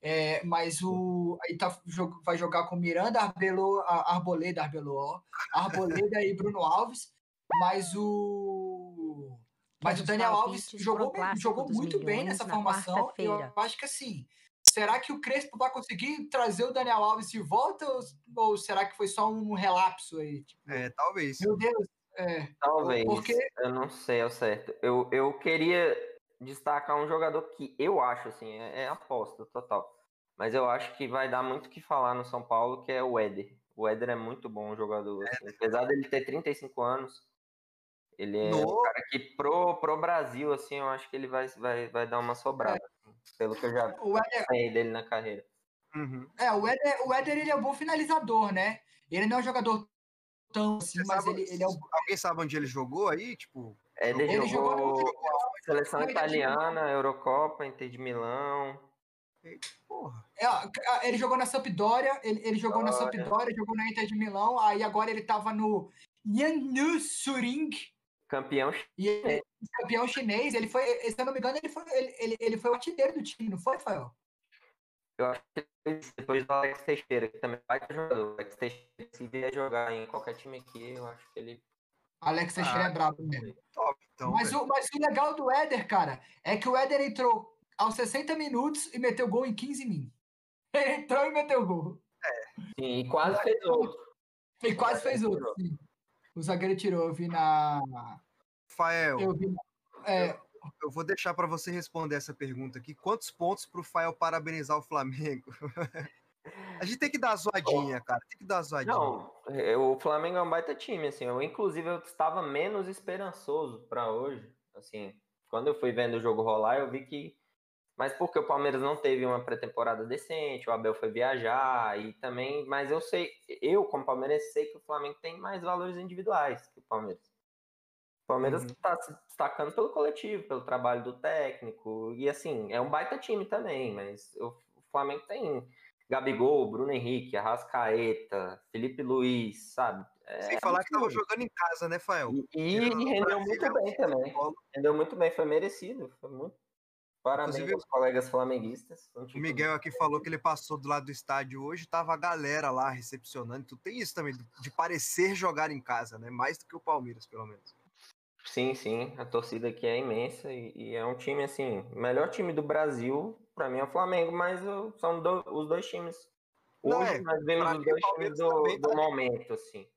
É, mas o. Aí tá, vai jogar com Miranda, Arbelo, Arboleda, Arbelo, ó, Arboleda e Bruno Alves. Mas o. Mas o Daniel Alves jogou, jogou muito bem nessa formação. Eu quarta-feira. acho que assim. Será que o Crespo vai conseguir trazer o Daniel Alves de volta? Ou, ou será que foi só um relapso aí? Tipo, É, talvez. Meu Deus. É, Talvez, Porque- eu não sei ao certo. Eu, eu queria destacar um jogador que eu acho, assim, é, é aposta total. Mas eu acho que vai dar muito o que falar no São Paulo, que é o Éder. O Éder é muito bom jogador. assim. Apesar dele ter 35 anos, ele é um No- cara que pro, pro Brasil, assim, eu acho que ele vai, vai, vai dar uma sobrada. Pelo que eu já o Éder, vi dele na carreira. Uhum. É, o Éder, o Éder ele é um bom finalizador, né? Ele não é um jogador tão assim, Você mas sabe- ele, ele é um. Alguém sabe onde ele jogou aí? Tipo, Éder Ele jogou seleção Ele jogou- italiana, Eurocopa, Inter de Milão. porra. é, ó, ele jogou na Sampdoria, ele, ele jogou na Sampdoria. Jogou na Inter de Milão, aí agora ele tava no Yannu Campeão e ele, campeão chinês. Ele foi, se eu não me engano, ele foi, ele, ele, ele foi o artilheiro do time, não foi, Rafael? Eu acho que depois do Alex Teixeira, que também vai ter jogador. O Alex Teixeira, se vier jogar em qualquer time aqui, eu acho que ele. Alex Teixeira Ah, é brabo mesmo. Top, então. Mas velho. o, mas o legal do Éder, cara, é que o Éder entrou aos 60 minutos e meteu gol em 15 min. Ele entrou e meteu gol. Sim, e quase fez outro. E quase fez outro. sim. O zagueiro tirou, eu vi na. Rafael, Eu vi na- é, eu vou deixar pra você responder essa pergunta aqui. Quantos pontos pro Fael parabenizar o Flamengo? a gente tem que dar a zoadinha, cara. Tem que dar a zoadinha. Não, é, o Flamengo é um baita time, assim. Eu, inclusive, eu estava menos esperançoso para hoje. Assim, quando eu fui vendo o jogo rolar, eu vi que. Mas porque o Palmeiras não teve uma pré-temporada decente, o Abel foi viajar e também. Mas eu sei, eu, como palmeirense, sei que o Flamengo tem mais valores individuais que o Palmeiras. O Palmeiras Uhum. está se destacando pelo coletivo, pelo trabalho do técnico. E assim, é um baita time também, mas o o Flamengo tem Gabigol, Bruno Henrique, Arrascaeta, Felipe Luiz, sabe? É, Sem falar que tava jogando em casa, né, Fael? E, e rendeu muito é bem também. Rendeu muito bem, foi merecido. Foi muito. Parabéns Inclusive, aos colegas flamenguistas. O Miguel aqui falou que ele passou do lado do estádio hoje, tava a galera lá recepcionando. Tu tem isso também, de parecer jogar em casa, né? Mais do que o Palmeiras, pelo menos. Sim, sim, a torcida aqui é imensa e, e é um time assim, o melhor time do Brasil, pra mim é o Flamengo, mas eu- são do- os dois times. Hoje é, nós vemos os dois times do, também do tá- momento, assim.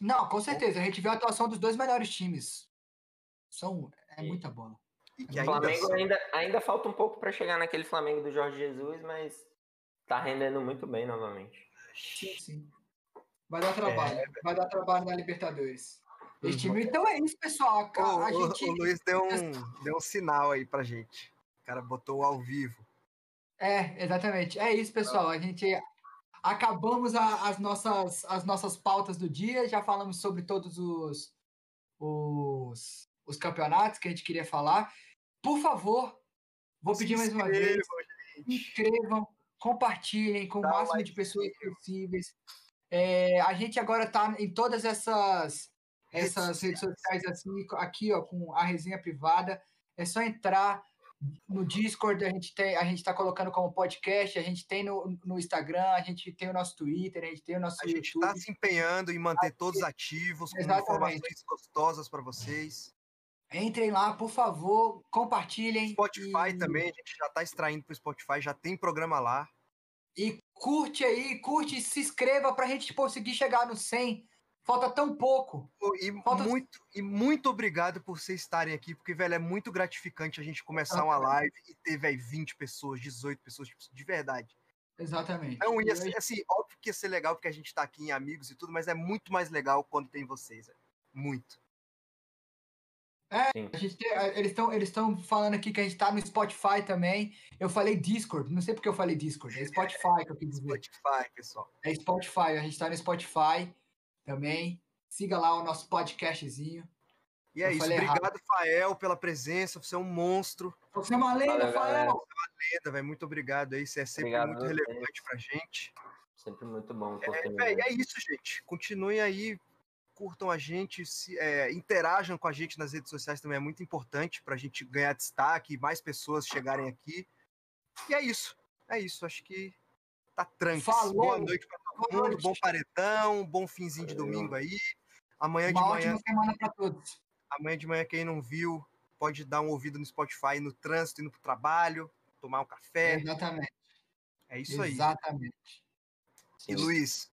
Não, com certeza. A gente viu a atuação dos dois melhores times. São, é muita bola. E que O ainda Flamengo são- ainda, ainda falta um pouco pra chegar naquele Flamengo do Jorge Jesus, mas tá rendendo muito bem novamente. Sim, sim. Vai dar trabalho. Vai dar trabalho na Libertadores. Esse time- Então é isso, pessoal. A, O, a o- gente. o Luiz deu um, deu um sinal aí pra gente. O cara botou ao vivo. É, exatamente. É isso, pessoal. A gente acabamos a- as, nossas, as nossas pautas do dia. Já falamos sobre todos os, os, os campeonatos que a gente queria falar. Por favor, vou pedir mais uma vez. gente. inscrevam, compartilhem com o Dá um máximo de pessoas possíveis. É, a gente agora está em todas essas, Redes essas redes sociais assim, aqui ó, com a resenha privada. É só entrar no Discord, a gente tem, a gente está colocando como podcast, a gente tem no, no Instagram, a gente tem o nosso Twitter, a gente tem o nosso A gente YouTube. tá se empenhando em manter todos ativos, com Exatamente. informações gostosas para vocês. Entrem lá, por favor, compartilhem. Spotify e- também, a gente já tá extraindo pro Spotify, já tem programa lá. E curte aí, curte e se inscreva para a gente conseguir chegar no 100. Falta tão pouco. E Falta- muito, e muito obrigado por vocês estarem aqui, porque, velho, é muito gratificante a gente começar uma live e ter, velho, 20 pessoas, 18 pessoas, tipo, de verdade. Exatamente. Não ia E ser, assim, óbvio que ia ser legal porque a gente tá aqui em amigos e tudo, mas é muito mais legal quando tem vocês, velho. Muito. Sim. a gente eles estão eles estão falando aqui que a gente tá no Spotify também. Eu falei Discord, não sei porque eu falei Discord. É Spotify que eu quis dizer. Spotify, pessoal. É Spotify, a gente tá no Spotify também. Siga lá o nosso podcastzinho. E é Eu isso. falei errado. Obrigado, Fael, pela presença. Você é um monstro. Você é uma lenda, Valeu, galera. Fael. Lenda, velho. Muito obrigado aí. Você é sempre Obrigado muito vocês. relevante pra gente. Sempre muito bom. É, véi, é isso, gente. Continuem aí, curtam a gente, se, é, interajam com a gente nas redes sociais também é muito importante pra gente ganhar destaque, mais pessoas chegarem aqui. E é isso. É isso. Acho que tá tranquilo. Falou. Boa noite pra todo mundo. Bom paredão, bom finzinho de domingo aí. Amanhã de Uma manhã, ótima semana para todos. amanhã de manhã, quem não viu, pode dar um ouvido no Spotify no trânsito, indo pro trabalho, tomar um café. Exatamente. É isso aí. Exatamente. E. Luiz,